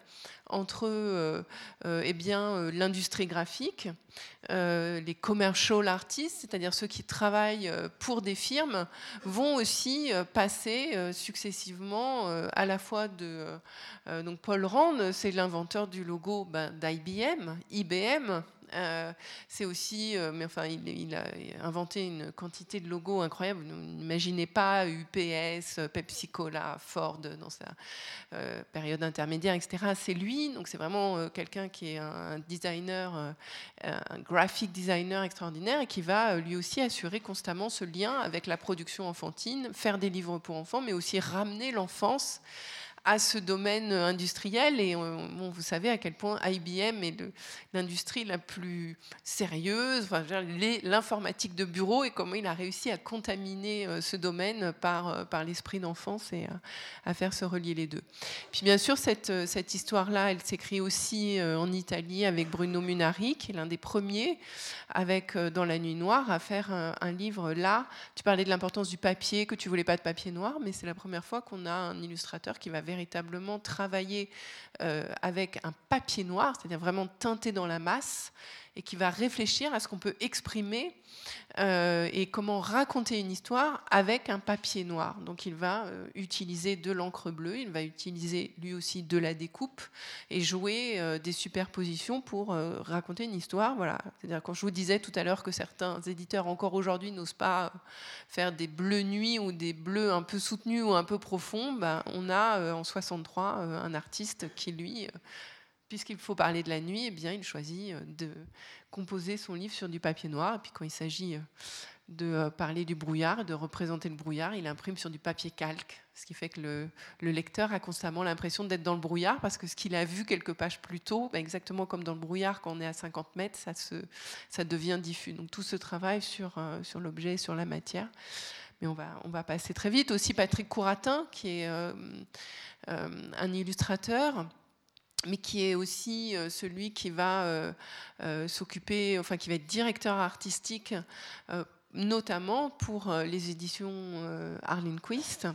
entre euh, euh, eh bien, euh, l'industrie graphique, les commercial artists, c'est-à-dire ceux qui travaillent pour des firmes, vont aussi passer successivement à la fois de... donc Paul Rand, c'est l'inventeur du logo ben, d'IBM, IBM, euh, c'est aussi, euh, mais enfin, il, a inventé une quantité de logos incroyables. N'imaginez pas UPS, Pepsi Cola, Ford dans sa euh, période intermédiaire, etc. C'est lui, donc c'est vraiment quelqu'un qui est un designer, un graphic designer extraordinaire et qui va lui aussi assurer constamment ce lien avec la production enfantine, faire des livres pour enfants, mais aussi ramener l'enfance à ce domaine industriel. Et euh, bon, vous savez à quel point IBM est l'industrie la plus sérieuse, enfin, l'informatique de bureau, et comment il a réussi à contaminer euh, ce domaine par, euh, par l'esprit d'enfance et à, faire se relier les deux. Puis bien sûr, cette, cette histoire-là, elle s'écrit aussi en Italie avec Bruno Munari, qui est l'un des premiers, avec Dans la nuit noire, à faire un, un livre là. Tu parlais de l'importance du papier, que tu voulais pas de papier noir, mais c'est la première fois qu'on a un illustrateur qui va véritablement travailler euh, avec un papier noir, c'est-à-dire vraiment teinté dans la masse, et qui va réfléchir à ce qu'on peut exprimer euh, et comment raconter une histoire avec un papier noir. Donc il va euh, utiliser de l'encre bleue, il va utiliser lui aussi de la découpe et jouer euh, des superpositions pour raconter une histoire. Voilà. C'est-à-dire quand je vous disais tout à l'heure que certains éditeurs encore aujourd'hui n'osent pas faire des bleus nuits ou des bleus un peu soutenus ou un peu profonds, ben, on a en 63 un artiste qui lui puisqu'il faut parler de la nuit, eh bien, il choisit euh, de composer son livre sur du papier noir. Et puis quand il s'agit euh, de euh, parler du brouillard, de représenter le brouillard, il imprime sur du papier calque, ce qui fait que le, lecteur a constamment l'impression d'être dans le brouillard, parce que ce qu'il a vu quelques pages plus tôt, bah, exactement comme dans le brouillard, quand on est à 50 mètres, ça, devient diffus. Donc tout ce travail sur, l'objet, sur la matière. Mais on va passer très vite. Aussi Patrick Couratin, qui est un illustrateur mais qui est aussi euh, celui qui va euh, euh, s'occuper, enfin qui va être directeur artistique, notamment pour les éditions Arlene Quist,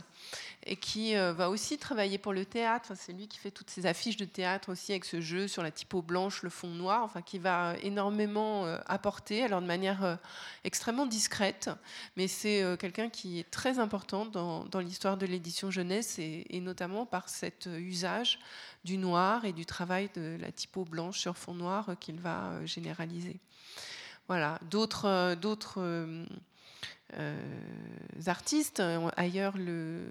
et qui va aussi travailler pour le théâtre. C'est lui qui fait toutes ces affiches de théâtre aussi avec ce jeu sur la typo blanche, le fond noir, enfin qui va énormément apporter, alors de manière extrêmement discrète, mais c'est quelqu'un qui est très important dans, l'histoire de l'édition jeunesse et, et, notamment par cet usage du noir et du travail de la typo blanche sur fond noir qu'il va euh, généraliser. Voilà, d'autres euh, euh, artistes euh, ailleurs le,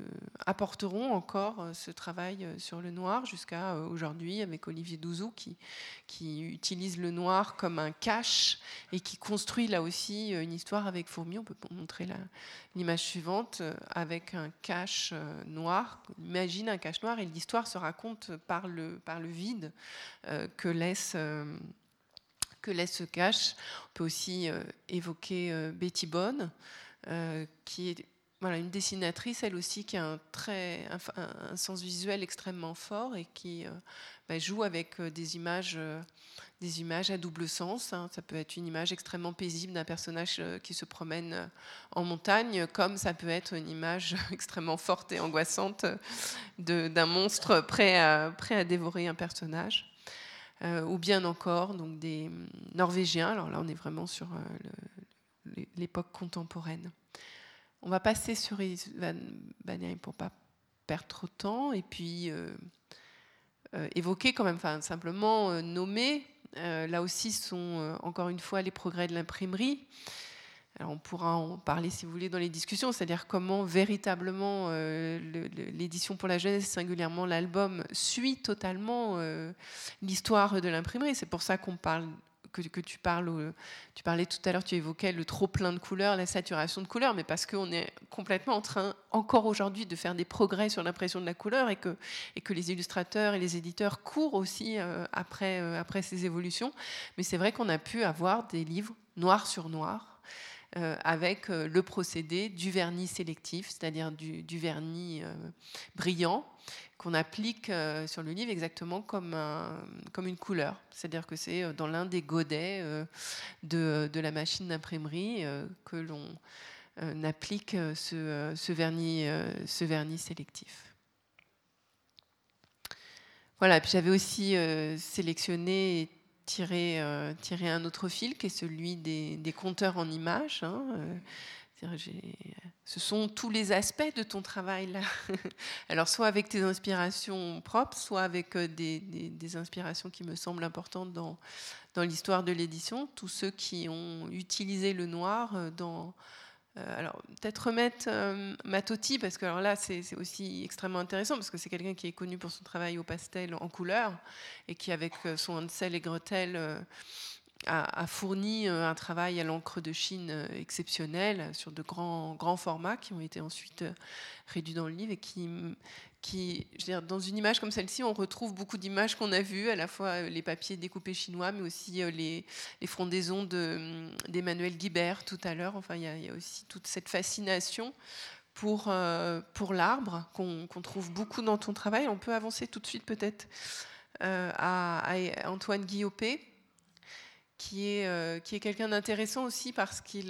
apporteront encore euh, ce travail sur le noir jusqu'à aujourd'hui avec Olivier Douzou qui, qui utilise le noir comme un cache et qui construit là aussi une histoire avec Fourmi. On peut montrer l'image suivante avec un cache noir. Imagine un cache noir et l'histoire se raconte par le, par le vide que laisse que laisse ce cache. On peut aussi évoquer Betty Bonne, euh, qui est voilà, une dessinatrice, elle aussi, qui a un, très, un, sens visuel extrêmement fort et qui euh, bah, joue avec euh, des images, des images à double sens. Hein. Ça peut être une image extrêmement paisible d'un personnage qui se promène en montagne, comme ça peut être une image extrêmement forte et angoissante d'un monstre prêt prêt à dévorer un personnage. Ou bien encore donc des Norvégiens. Alors là, on est vraiment sur le, l'époque contemporaine. On va passer sur Van pour pas perdre trop de temps et puis euh, euh, évoquer quand même, enfin simplement euh, nommer. là aussi sont encore une fois les progrès de l'imprimerie. On pourra en parler si vous voulez dans les discussions, c'est-à-dire comment véritablement l'édition pour la jeunesse, singulièrement l'album, suit totalement l'histoire de l'imprimerie. C'est pour ça qu'on parle que, tu parles, tu parlais tout à l'heure, tu évoquais le trop plein de couleurs, la saturation de couleurs, mais parce qu'on est complètement en train, encore aujourd'hui, de faire des progrès sur l'impression de la couleur et que, les illustrateurs et les éditeurs courent aussi euh, après, euh, après ces évolutions. Mais c'est vrai qu'on a pu avoir des livres noir sur noir. Avec le procédé du vernis sélectif, c'est-à-dire du, vernis brillant qu'on applique sur le livre exactement comme, comme une couleur. C'est-à-dire que c'est dans l'un des godets de, de, la machine d'imprimerie que l'on applique ce, ce, vernis, ce vernis sélectif. Voilà, puis j'avais aussi euh, sélectionné euh, tiré, un autre fil qui est celui des, compteurs en images. Hein, euh, ce sont tous les aspects de ton travail là. Alors soit avec tes inspirations propres, soit avec des, des, inspirations qui me semblent importantes dans, l'histoire de l'édition. Tous ceux qui ont utilisé le noir dans euh, alors, peut-être remettre euh, Matotti, parce que alors là, c'est aussi extrêmement intéressant, parce que c'est quelqu'un qui est connu pour son travail au pastel en couleur, et qui, avec euh, son Hansel et Gretel, a, fourni un travail à l'encre de Chine exceptionnel, sur de grands, grands formats, qui ont été ensuite réduits dans le livre, et qui, dans une image comme celle-ci, on retrouve beaucoup d'images qu'on a vues, à la fois euh, les papiers découpés chinois, mais aussi euh, les, frondaisons hum, d'Emmanuel Guibert tout à l'heure. Enfin, il y, a aussi toute cette fascination pour, euh, l'arbre qu'on trouve beaucoup dans ton travail. On peut avancer tout de suite peut-être à, Antoine Guillopé, qui est, quelqu'un d'intéressant aussi parce qu'il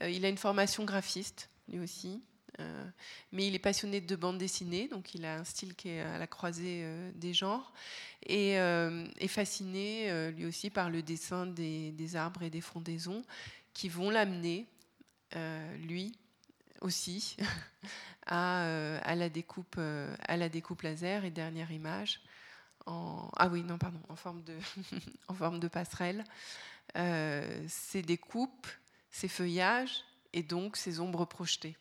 il a une formation graphiste, lui aussi. Euh, mais il est passionné de bande dessinée, donc il a un style qui est à la croisée euh, des genres, et est euh, fasciné lui aussi par le dessin des, arbres et des frondaisons qui vont l'amener, lui aussi, à, la découpe, laser. Et dernière image, en, ah oui, non, pardon, en forme de, en forme de passerelle. ces découpes, ces feuillages et donc ces ombres projetées.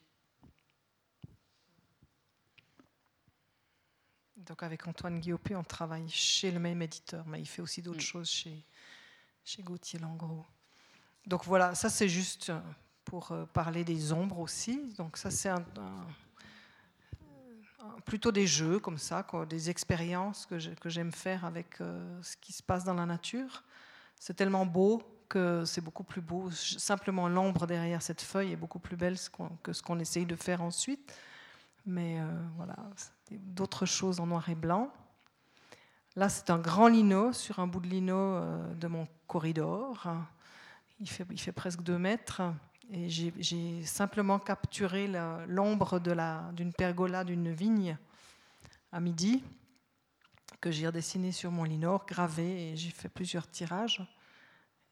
Donc avec Antoine Guillaupe, on travaille chez le même éditeur, mais il fait aussi d'autres mm. choses chez, chez Gauthier Langros. Donc voilà, ça c'est juste euh, pour euh, parler des ombres aussi. Donc ça c'est plutôt des jeux comme ça, des expériences que j'aime faire avec euh, ce qui se passe dans la nature. C'est tellement beau que c'est beaucoup plus beau. Simplement l'ombre derrière cette feuille est beaucoup plus belle que ce qu'on essaye de faire ensuite. Mais voilà, d'autres choses en noir et blanc. Là, c'est un grand lino sur un bout de lino euh, de mon corridor. Il fait, presque deux mètres. Et j'ai simplement capturé l'ombre d'une pergola d'une vigne à midi, que j'ai redessiné sur mon lino, gravé, et j'ai fait plusieurs tirages.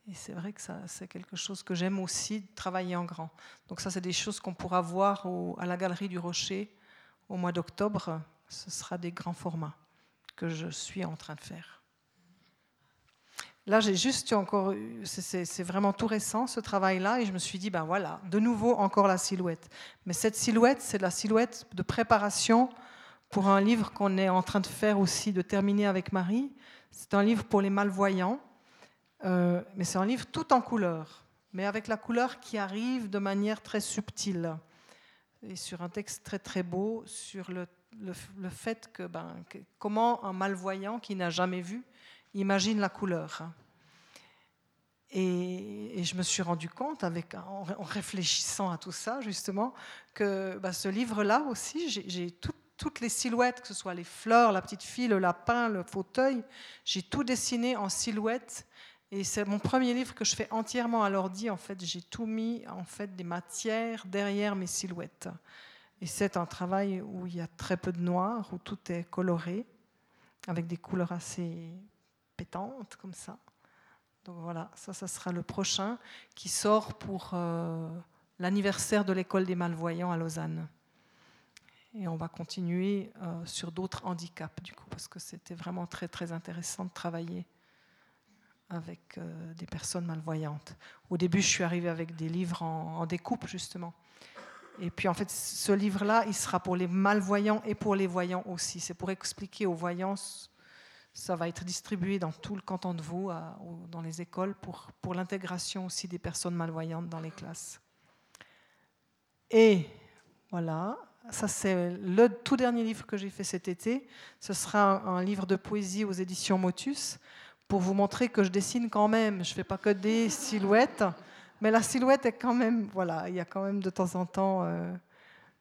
Et c'est vrai que c'est quelque chose que j'aime aussi, travailler en grand. Donc ça, c'est des choses qu'on pourra voir à la Galerie du Rocher au mois d'octobre, ce sera des grands formats que je suis en train de faire. Là, j'ai juste encore, c'est vraiment tout récent ce travail-là, et je me suis dit, ben voilà, de nouveau encore la silhouette. Mais cette silhouette, c'est la silhouette de préparation pour un livre qu'on est en train de faire aussi, de terminer avec Marie. C'est un livre pour les malvoyants, euh, mais c'est un livre tout en couleur, mais avec la couleur qui arrive de manière très subtile et sur un texte très très beau sur le, le, fait ben, que, comment un malvoyant qui n'a jamais vu imagine la couleur. Et, je me suis rendu compte, avec, en, réfléchissant à tout ça, justement, que ben, ce livre-là aussi, j'ai toutes les silhouettes, que ce soit les fleurs, la petite fille, le lapin, le fauteuil, j'ai tout dessiné en silhouettes et c'est mon premier livre que je fais entièrement à l'ordi. En fait, j'ai tout mis en fait des matières derrière mes silhouettes. Et c'est un travail où il y a très peu de noir, où tout est coloré, avec des couleurs assez pétantes comme ça. Donc voilà, ça, ça sera le prochain qui sort pour euh, l'anniversaire de l'école des malvoyants à Lausanne. Et on va continuer euh, sur d'autres handicaps du coup, parce que c'était vraiment très très intéressant de travailler avec euh, des personnes malvoyantes. Au début, je suis arrivée avec des livres en, découpe, justement. Et puis, en fait, ce livre-là, il sera pour les malvoyants et pour les voyants aussi. C'est pour expliquer aux voyants, ça va être distribué dans tout le canton de Vaud, dans les écoles, pour, pour l'intégration aussi des personnes malvoyantes dans les classes. Et voilà, ça c'est le tout dernier livre que j'ai fait cet été. Ce sera un livre de poésie aux éditions Motus pour vous montrer que je dessine quand même. Je ne fais pas que des silhouettes. Mais la silhouette est quand même, voilà, il y a quand même de temps en temps euh,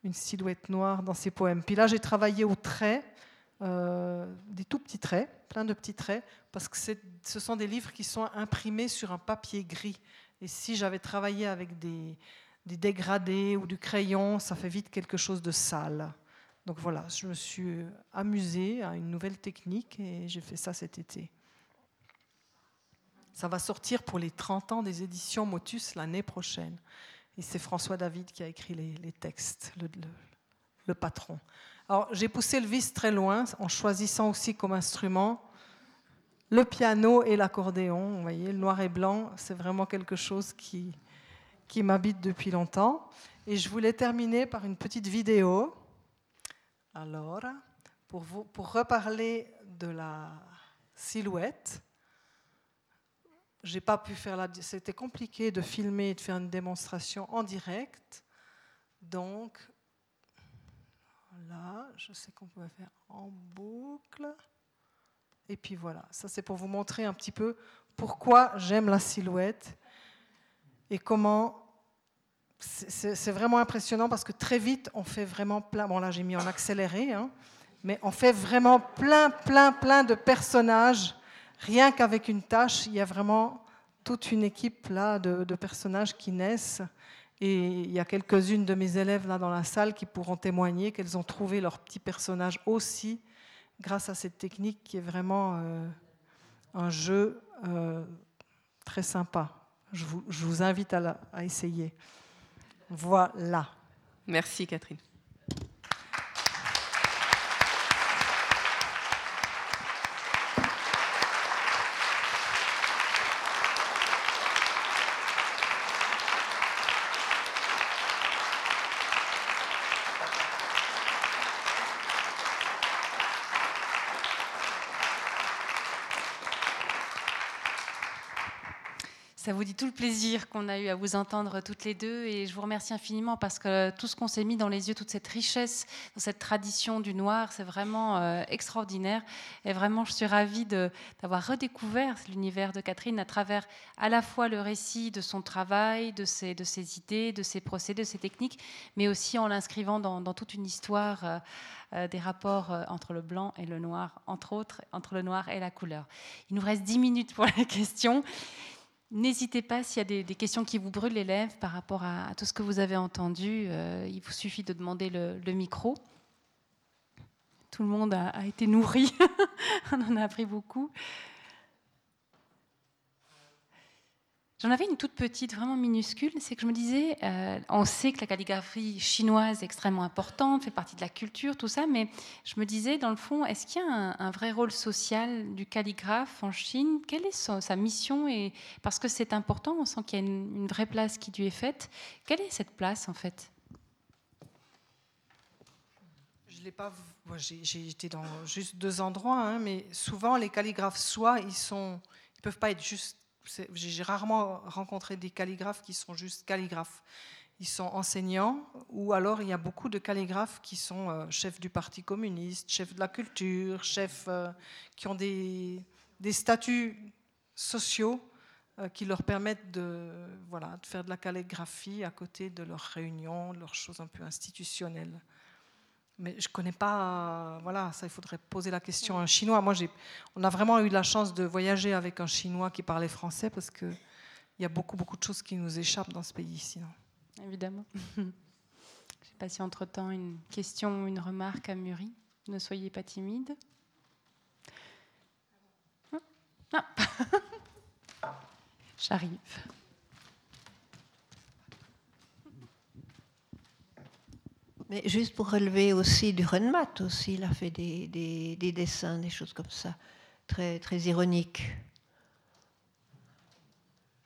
une silhouette noire dans ces poèmes. Puis là, j'ai travaillé au trait, euh, des tout petits traits, plein de petits traits, parce que ce sont des livres qui sont imprimés sur un papier gris. Et si j'avais travaillé avec des, des dégradés ou du crayon, ça fait vite quelque chose de sale. Donc voilà, je me suis amusée à une nouvelle technique et j'ai fait ça cet été. Ça va sortir pour les 30 ans des éditions Motus l'année prochaine. Et c'est François David qui a écrit les, textes, le, patron. Alors j'ai poussé le vice très loin en choisissant aussi comme instrument le piano et l'accordéon. Vous voyez, le noir et blanc, c'est vraiment quelque chose qui, qui m'habite depuis longtemps. Et je voulais terminer par une petite vidéo. Alors, pour, vous, pour reparler de la silhouette, j'ai pas pu faire la. C'était compliqué de filmer et de faire une démonstration en direct. Donc, là, je sais qu'on pouvait faire en boucle. Et puis voilà, ça c'est pour vous montrer un petit peu pourquoi j'aime la silhouette et comment. C'est vraiment impressionnant parce que très vite, on fait vraiment plein. Bon, là, j'ai mis en accéléré, hein, mais on fait vraiment plein, plein, plein de personnages rien qu'avec une tâche, il y a vraiment toute une équipe là de, personnages qui naissent. Et il y a quelques-unes de mes élèves là dans la salle qui pourront témoigner qu'elles ont trouvé leur petit personnage aussi grâce à cette technique qui est vraiment euh, un jeu euh, très sympa. Je vous, invite à essayer. Voilà. Merci Catherine. Ça vous dit tout le plaisir qu'on a eu à vous entendre toutes les deux et je vous remercie infiniment parce que tout ce qu'on s'est mis dans les yeux, toute cette richesse, dans cette tradition du noir, c'est vraiment euh, extraordinaire. Et vraiment, je suis ravie d'avoir redécouvert l'univers de Catherine à travers à la fois le récit de son travail, de ses, idées, de ses procédés, de ses techniques, mais aussi en l'inscrivant dans, toute une histoire. Euh, euh, des rapports entre le blanc et le noir, entre autres, entre le noir et la couleur. Il nous reste 10 minutes pour la question. N'hésitez pas s'il y a des, questions qui vous brûlent les lèvres par rapport à, tout ce que vous avez entendu. Euh, il vous suffit de demander le, micro. Tout le monde a été nourri. On en a appris beaucoup. J'en avais une toute petite, vraiment minuscule, c'est que je me disais, euh, on sait que la calligraphie chinoise est extrêmement importante, fait partie de la culture, tout ça, mais je me disais, dans le fond, est-ce qu'il y a un, vrai rôle social du calligraphe en Chine? Quelle est sa mission? Et, Parce que c'est important, on sent qu'il y a une, vraie place qui lui est faite. Quelle est cette place, en fait? Je l'ai pas. J'ai dans juste deux endroits, hein, mais souvent les calligraphes, soit ils sont, ils peuvent pas être juste j'ai rarement rencontré des calligraphes qui sont juste calligraphes. Ils sont enseignants, ou alors il y a beaucoup de calligraphes qui sont euh, chefs du Parti communiste, chefs de la culture, chefs euh, qui ont des, statuts sociaux euh, qui leur permettent de, voilà, de faire de la calligraphie à côté de leurs réunions, leurs choses un peu institutionnelles. Mais je ne connais pas, voilà, ça il faudrait poser la question à un Chinois. Moi, on a vraiment eu la chance de voyager avec un Chinois qui parlait français parce qu'il y a beaucoup, beaucoup de choses qui nous échappent dans ce pays sinon. Évidemment. je ne sais pas si entre-temps une question ou une remarque a mûri. Ne soyez pas timide. Ah. J'arrive. Mais juste pour relever aussi du Renmat aussi, il a fait des, des, dessins, des choses comme ça, très, très ironiques,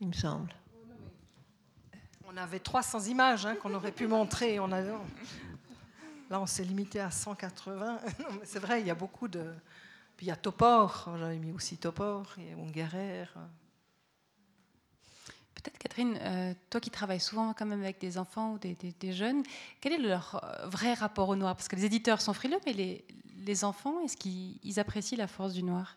il me semble. On avait 300 images hein, qu'on aurait pu montrer. On a... Là, on s'est limité à 180. C'est vrai, il y a beaucoup de. Puis il y a Topor, j'avais mis aussi Topor, et Ungerer. Peut-être Catherine, euh, toi qui travailles souvent quand même avec des enfants ou des, jeunes, quel est leur euh, vrai rapport au noir? Parce que les éditeurs sont frileux, mais les, les enfants, est-ce qu'ils apprécient la force du noir?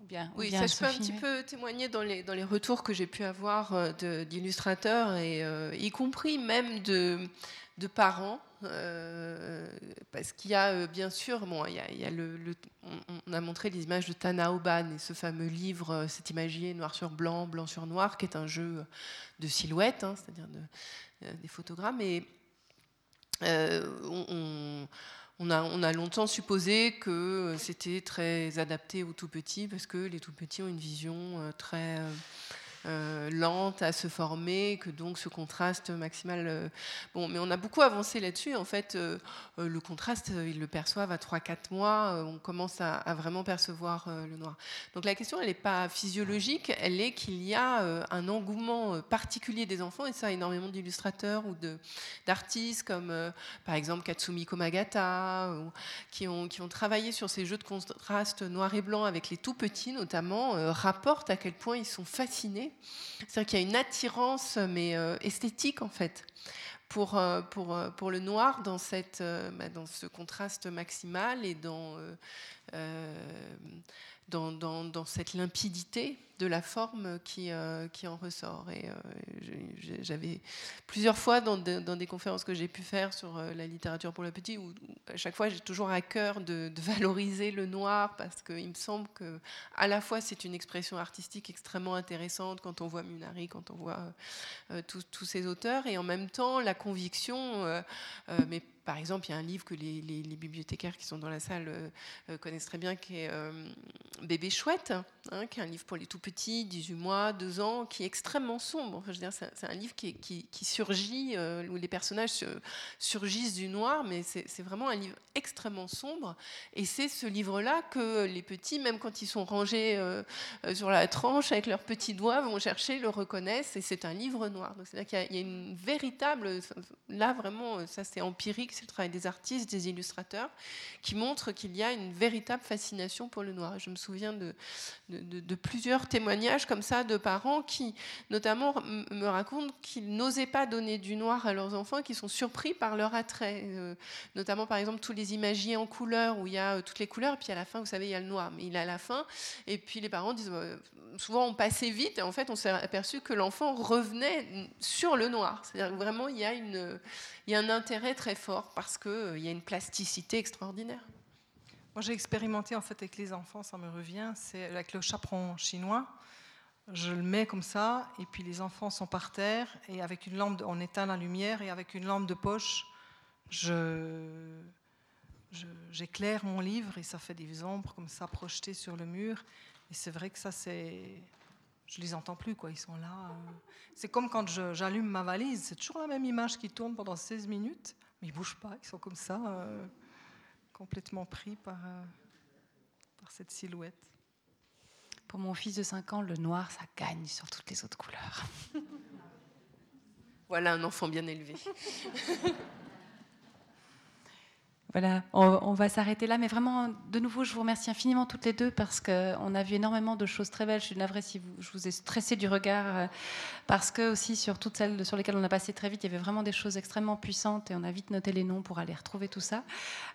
Bien, oui, ça je peux un petit peu témoigner dans les, dans les retours que j'ai pu avoir d'illustrateurs, et y compris même de, de parents euh, parce qu'il y a euh, bien sûr, on, a montré les images de Tana Oban et ce fameux livre, euh, cet imagier noir sur blanc, blanc sur noir, qui est un jeu de silhouettes, hein, c'est-à-dire des photogrammes. Et on, a, on, a, longtemps supposé que c'était très adapté aux tout petits, parce que les tout petits ont une vision très lente à se former, que donc ce contraste maximal. Euh, bon, mais on a beaucoup avancé là-dessus. En fait, euh, le contraste, ils le perçoivent à 3-4 mois. on commence à, vraiment percevoir le noir. Donc la question, elle n'est pas physiologique, elle est qu'il y a un engouement particulier des enfants, et ça, énormément d'illustrateurs ou d'artistes comme par exemple Katsumi Komagata, qui, ont, qui ont travaillé sur ces jeux de contraste noir et blanc avec les tout petits notamment, rapportent à quel point ils sont fascinés c'est-à-dire qu'il y a une attirance, mais euh, esthétique en fait, pour, euh, pour, euh, pour le noir dans, cette, bah, dans ce contraste maximal et dans, dans, dans, dans cette limpidité de la forme qui, euh, qui en ressort. Et euh, j'avais plusieurs fois dans, des conférences que j'ai pu faire sur euh, la littérature pour le petit, où, à chaque fois j'ai toujours à cœur de, valoriser le noir parce qu'il me semble que à la fois c'est une expression artistique extrêmement intéressante quand on voit Munari, quand on voit tous ces auteurs, et en même temps la conviction, mais par exemple, il y a un livre que les, bibliothécaires qui sont dans la salle connaissent très bien, qui est Bébé chouette, hein, qui est un livre pour les tout petit, 18 mois, 2 ans, qui est extrêmement sombre. je veux dire, c'est, un livre qui, qui, surgit, euh, où les personnages surgissent du noir, mais c'est, vraiment un livre extrêmement sombre. Et c'est ce livre-là que les petits, même quand ils sont rangés euh, euh, sur la tranche avec leurs petits doigts, vont chercher, le reconnaissent, et c'est un livre noir. Donc c'est-à-dire qu'il y a, une véritable, là vraiment, ça c'est empirique, c'est le travail des artistes, des illustrateurs, qui montrent qu'il y a une véritable fascination pour le noir. Je me souviens de, de, de, de plusieurs témoignages comme ça de parents qui, notamment, me racontent qu'ils n'osaient pas donner du noir à leurs enfants, qui sont surpris par leur attrait. Euh, notamment, par exemple, tous les imagiers en couleurs, où il y a euh, toutes les couleurs, puis à la fin, vous savez, il y a le noir, mais il est à la fin. Et puis les parents disent, bah, souvent on passait vite, et en fait, on s'est aperçu que l'enfant revenait sur le noir. C'est-à-dire vraiment, il y, a une, il y a un intérêt très fort, parce qu'il euh, y a une plasticité extraordinaire. Moi, j'ai expérimenté en fait avec les enfants, ça me revient, c'est avec le chaperon chinois. Je le mets comme ça, et puis les enfants sont par terre, et avec une lampe, on éteint la lumière, et avec une lampe de poche, je, j'éclaire mon livre, et ça fait des ombres comme ça projetées sur le mur. Et c'est vrai que ça, c'est, je les entends plus, quoi. Ils sont là. C'est comme quand j'allume ma valise, c'est toujours la même image qui tourne pendant 16 minutes, mais ils bougent pas, ils sont comme ça. Euh, complètement pris par, euh, par cette silhouette. Pour mon fils de 5 ans, le noir, ça gagne sur toutes les autres couleurs. Voilà un enfant bien élevé. Voilà, on, va s'arrêter là. Mais vraiment, de nouveau, je vous remercie infiniment toutes les deux parce qu'on a vu énormément de choses très belles. Je suis navrée si je vous ai stressé du regard euh, parce que aussi sur toutes celles sur lesquelles on a passé très vite, il y avait vraiment des choses extrêmement puissantes et on a vite noté les noms pour aller retrouver tout ça.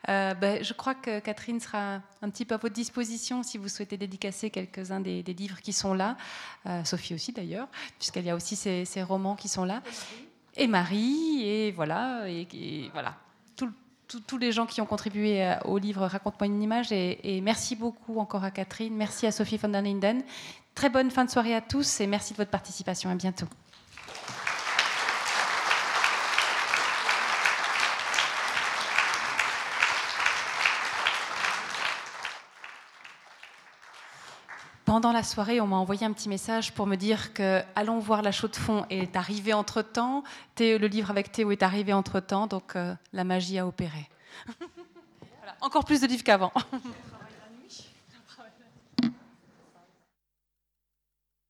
Euh, ben, je crois que Catherine sera un petit peu à votre disposition si vous souhaitez dédicacer quelques-uns des, livres qui sont là. Euh, Sophie aussi d'ailleurs, puisqu'il y a aussi ces, romans qui sont là. Et Marie, et voilà, et voilà tous les gens qui ont contribué euh, au livre Raconte-moi une image. Et, merci beaucoup encore à Catherine. Merci à Sophie von der Linden. Très bonne fin de soirée à tous et merci de votre participation. À bientôt. Pendant la soirée, on m'a envoyé un petit message pour me dire que Allons voir la chaux de fond est arrivé entre temps, le livre avec Théo est arrivé entre temps, donc euh, la magie a opéré. Encore plus de livres qu'avant.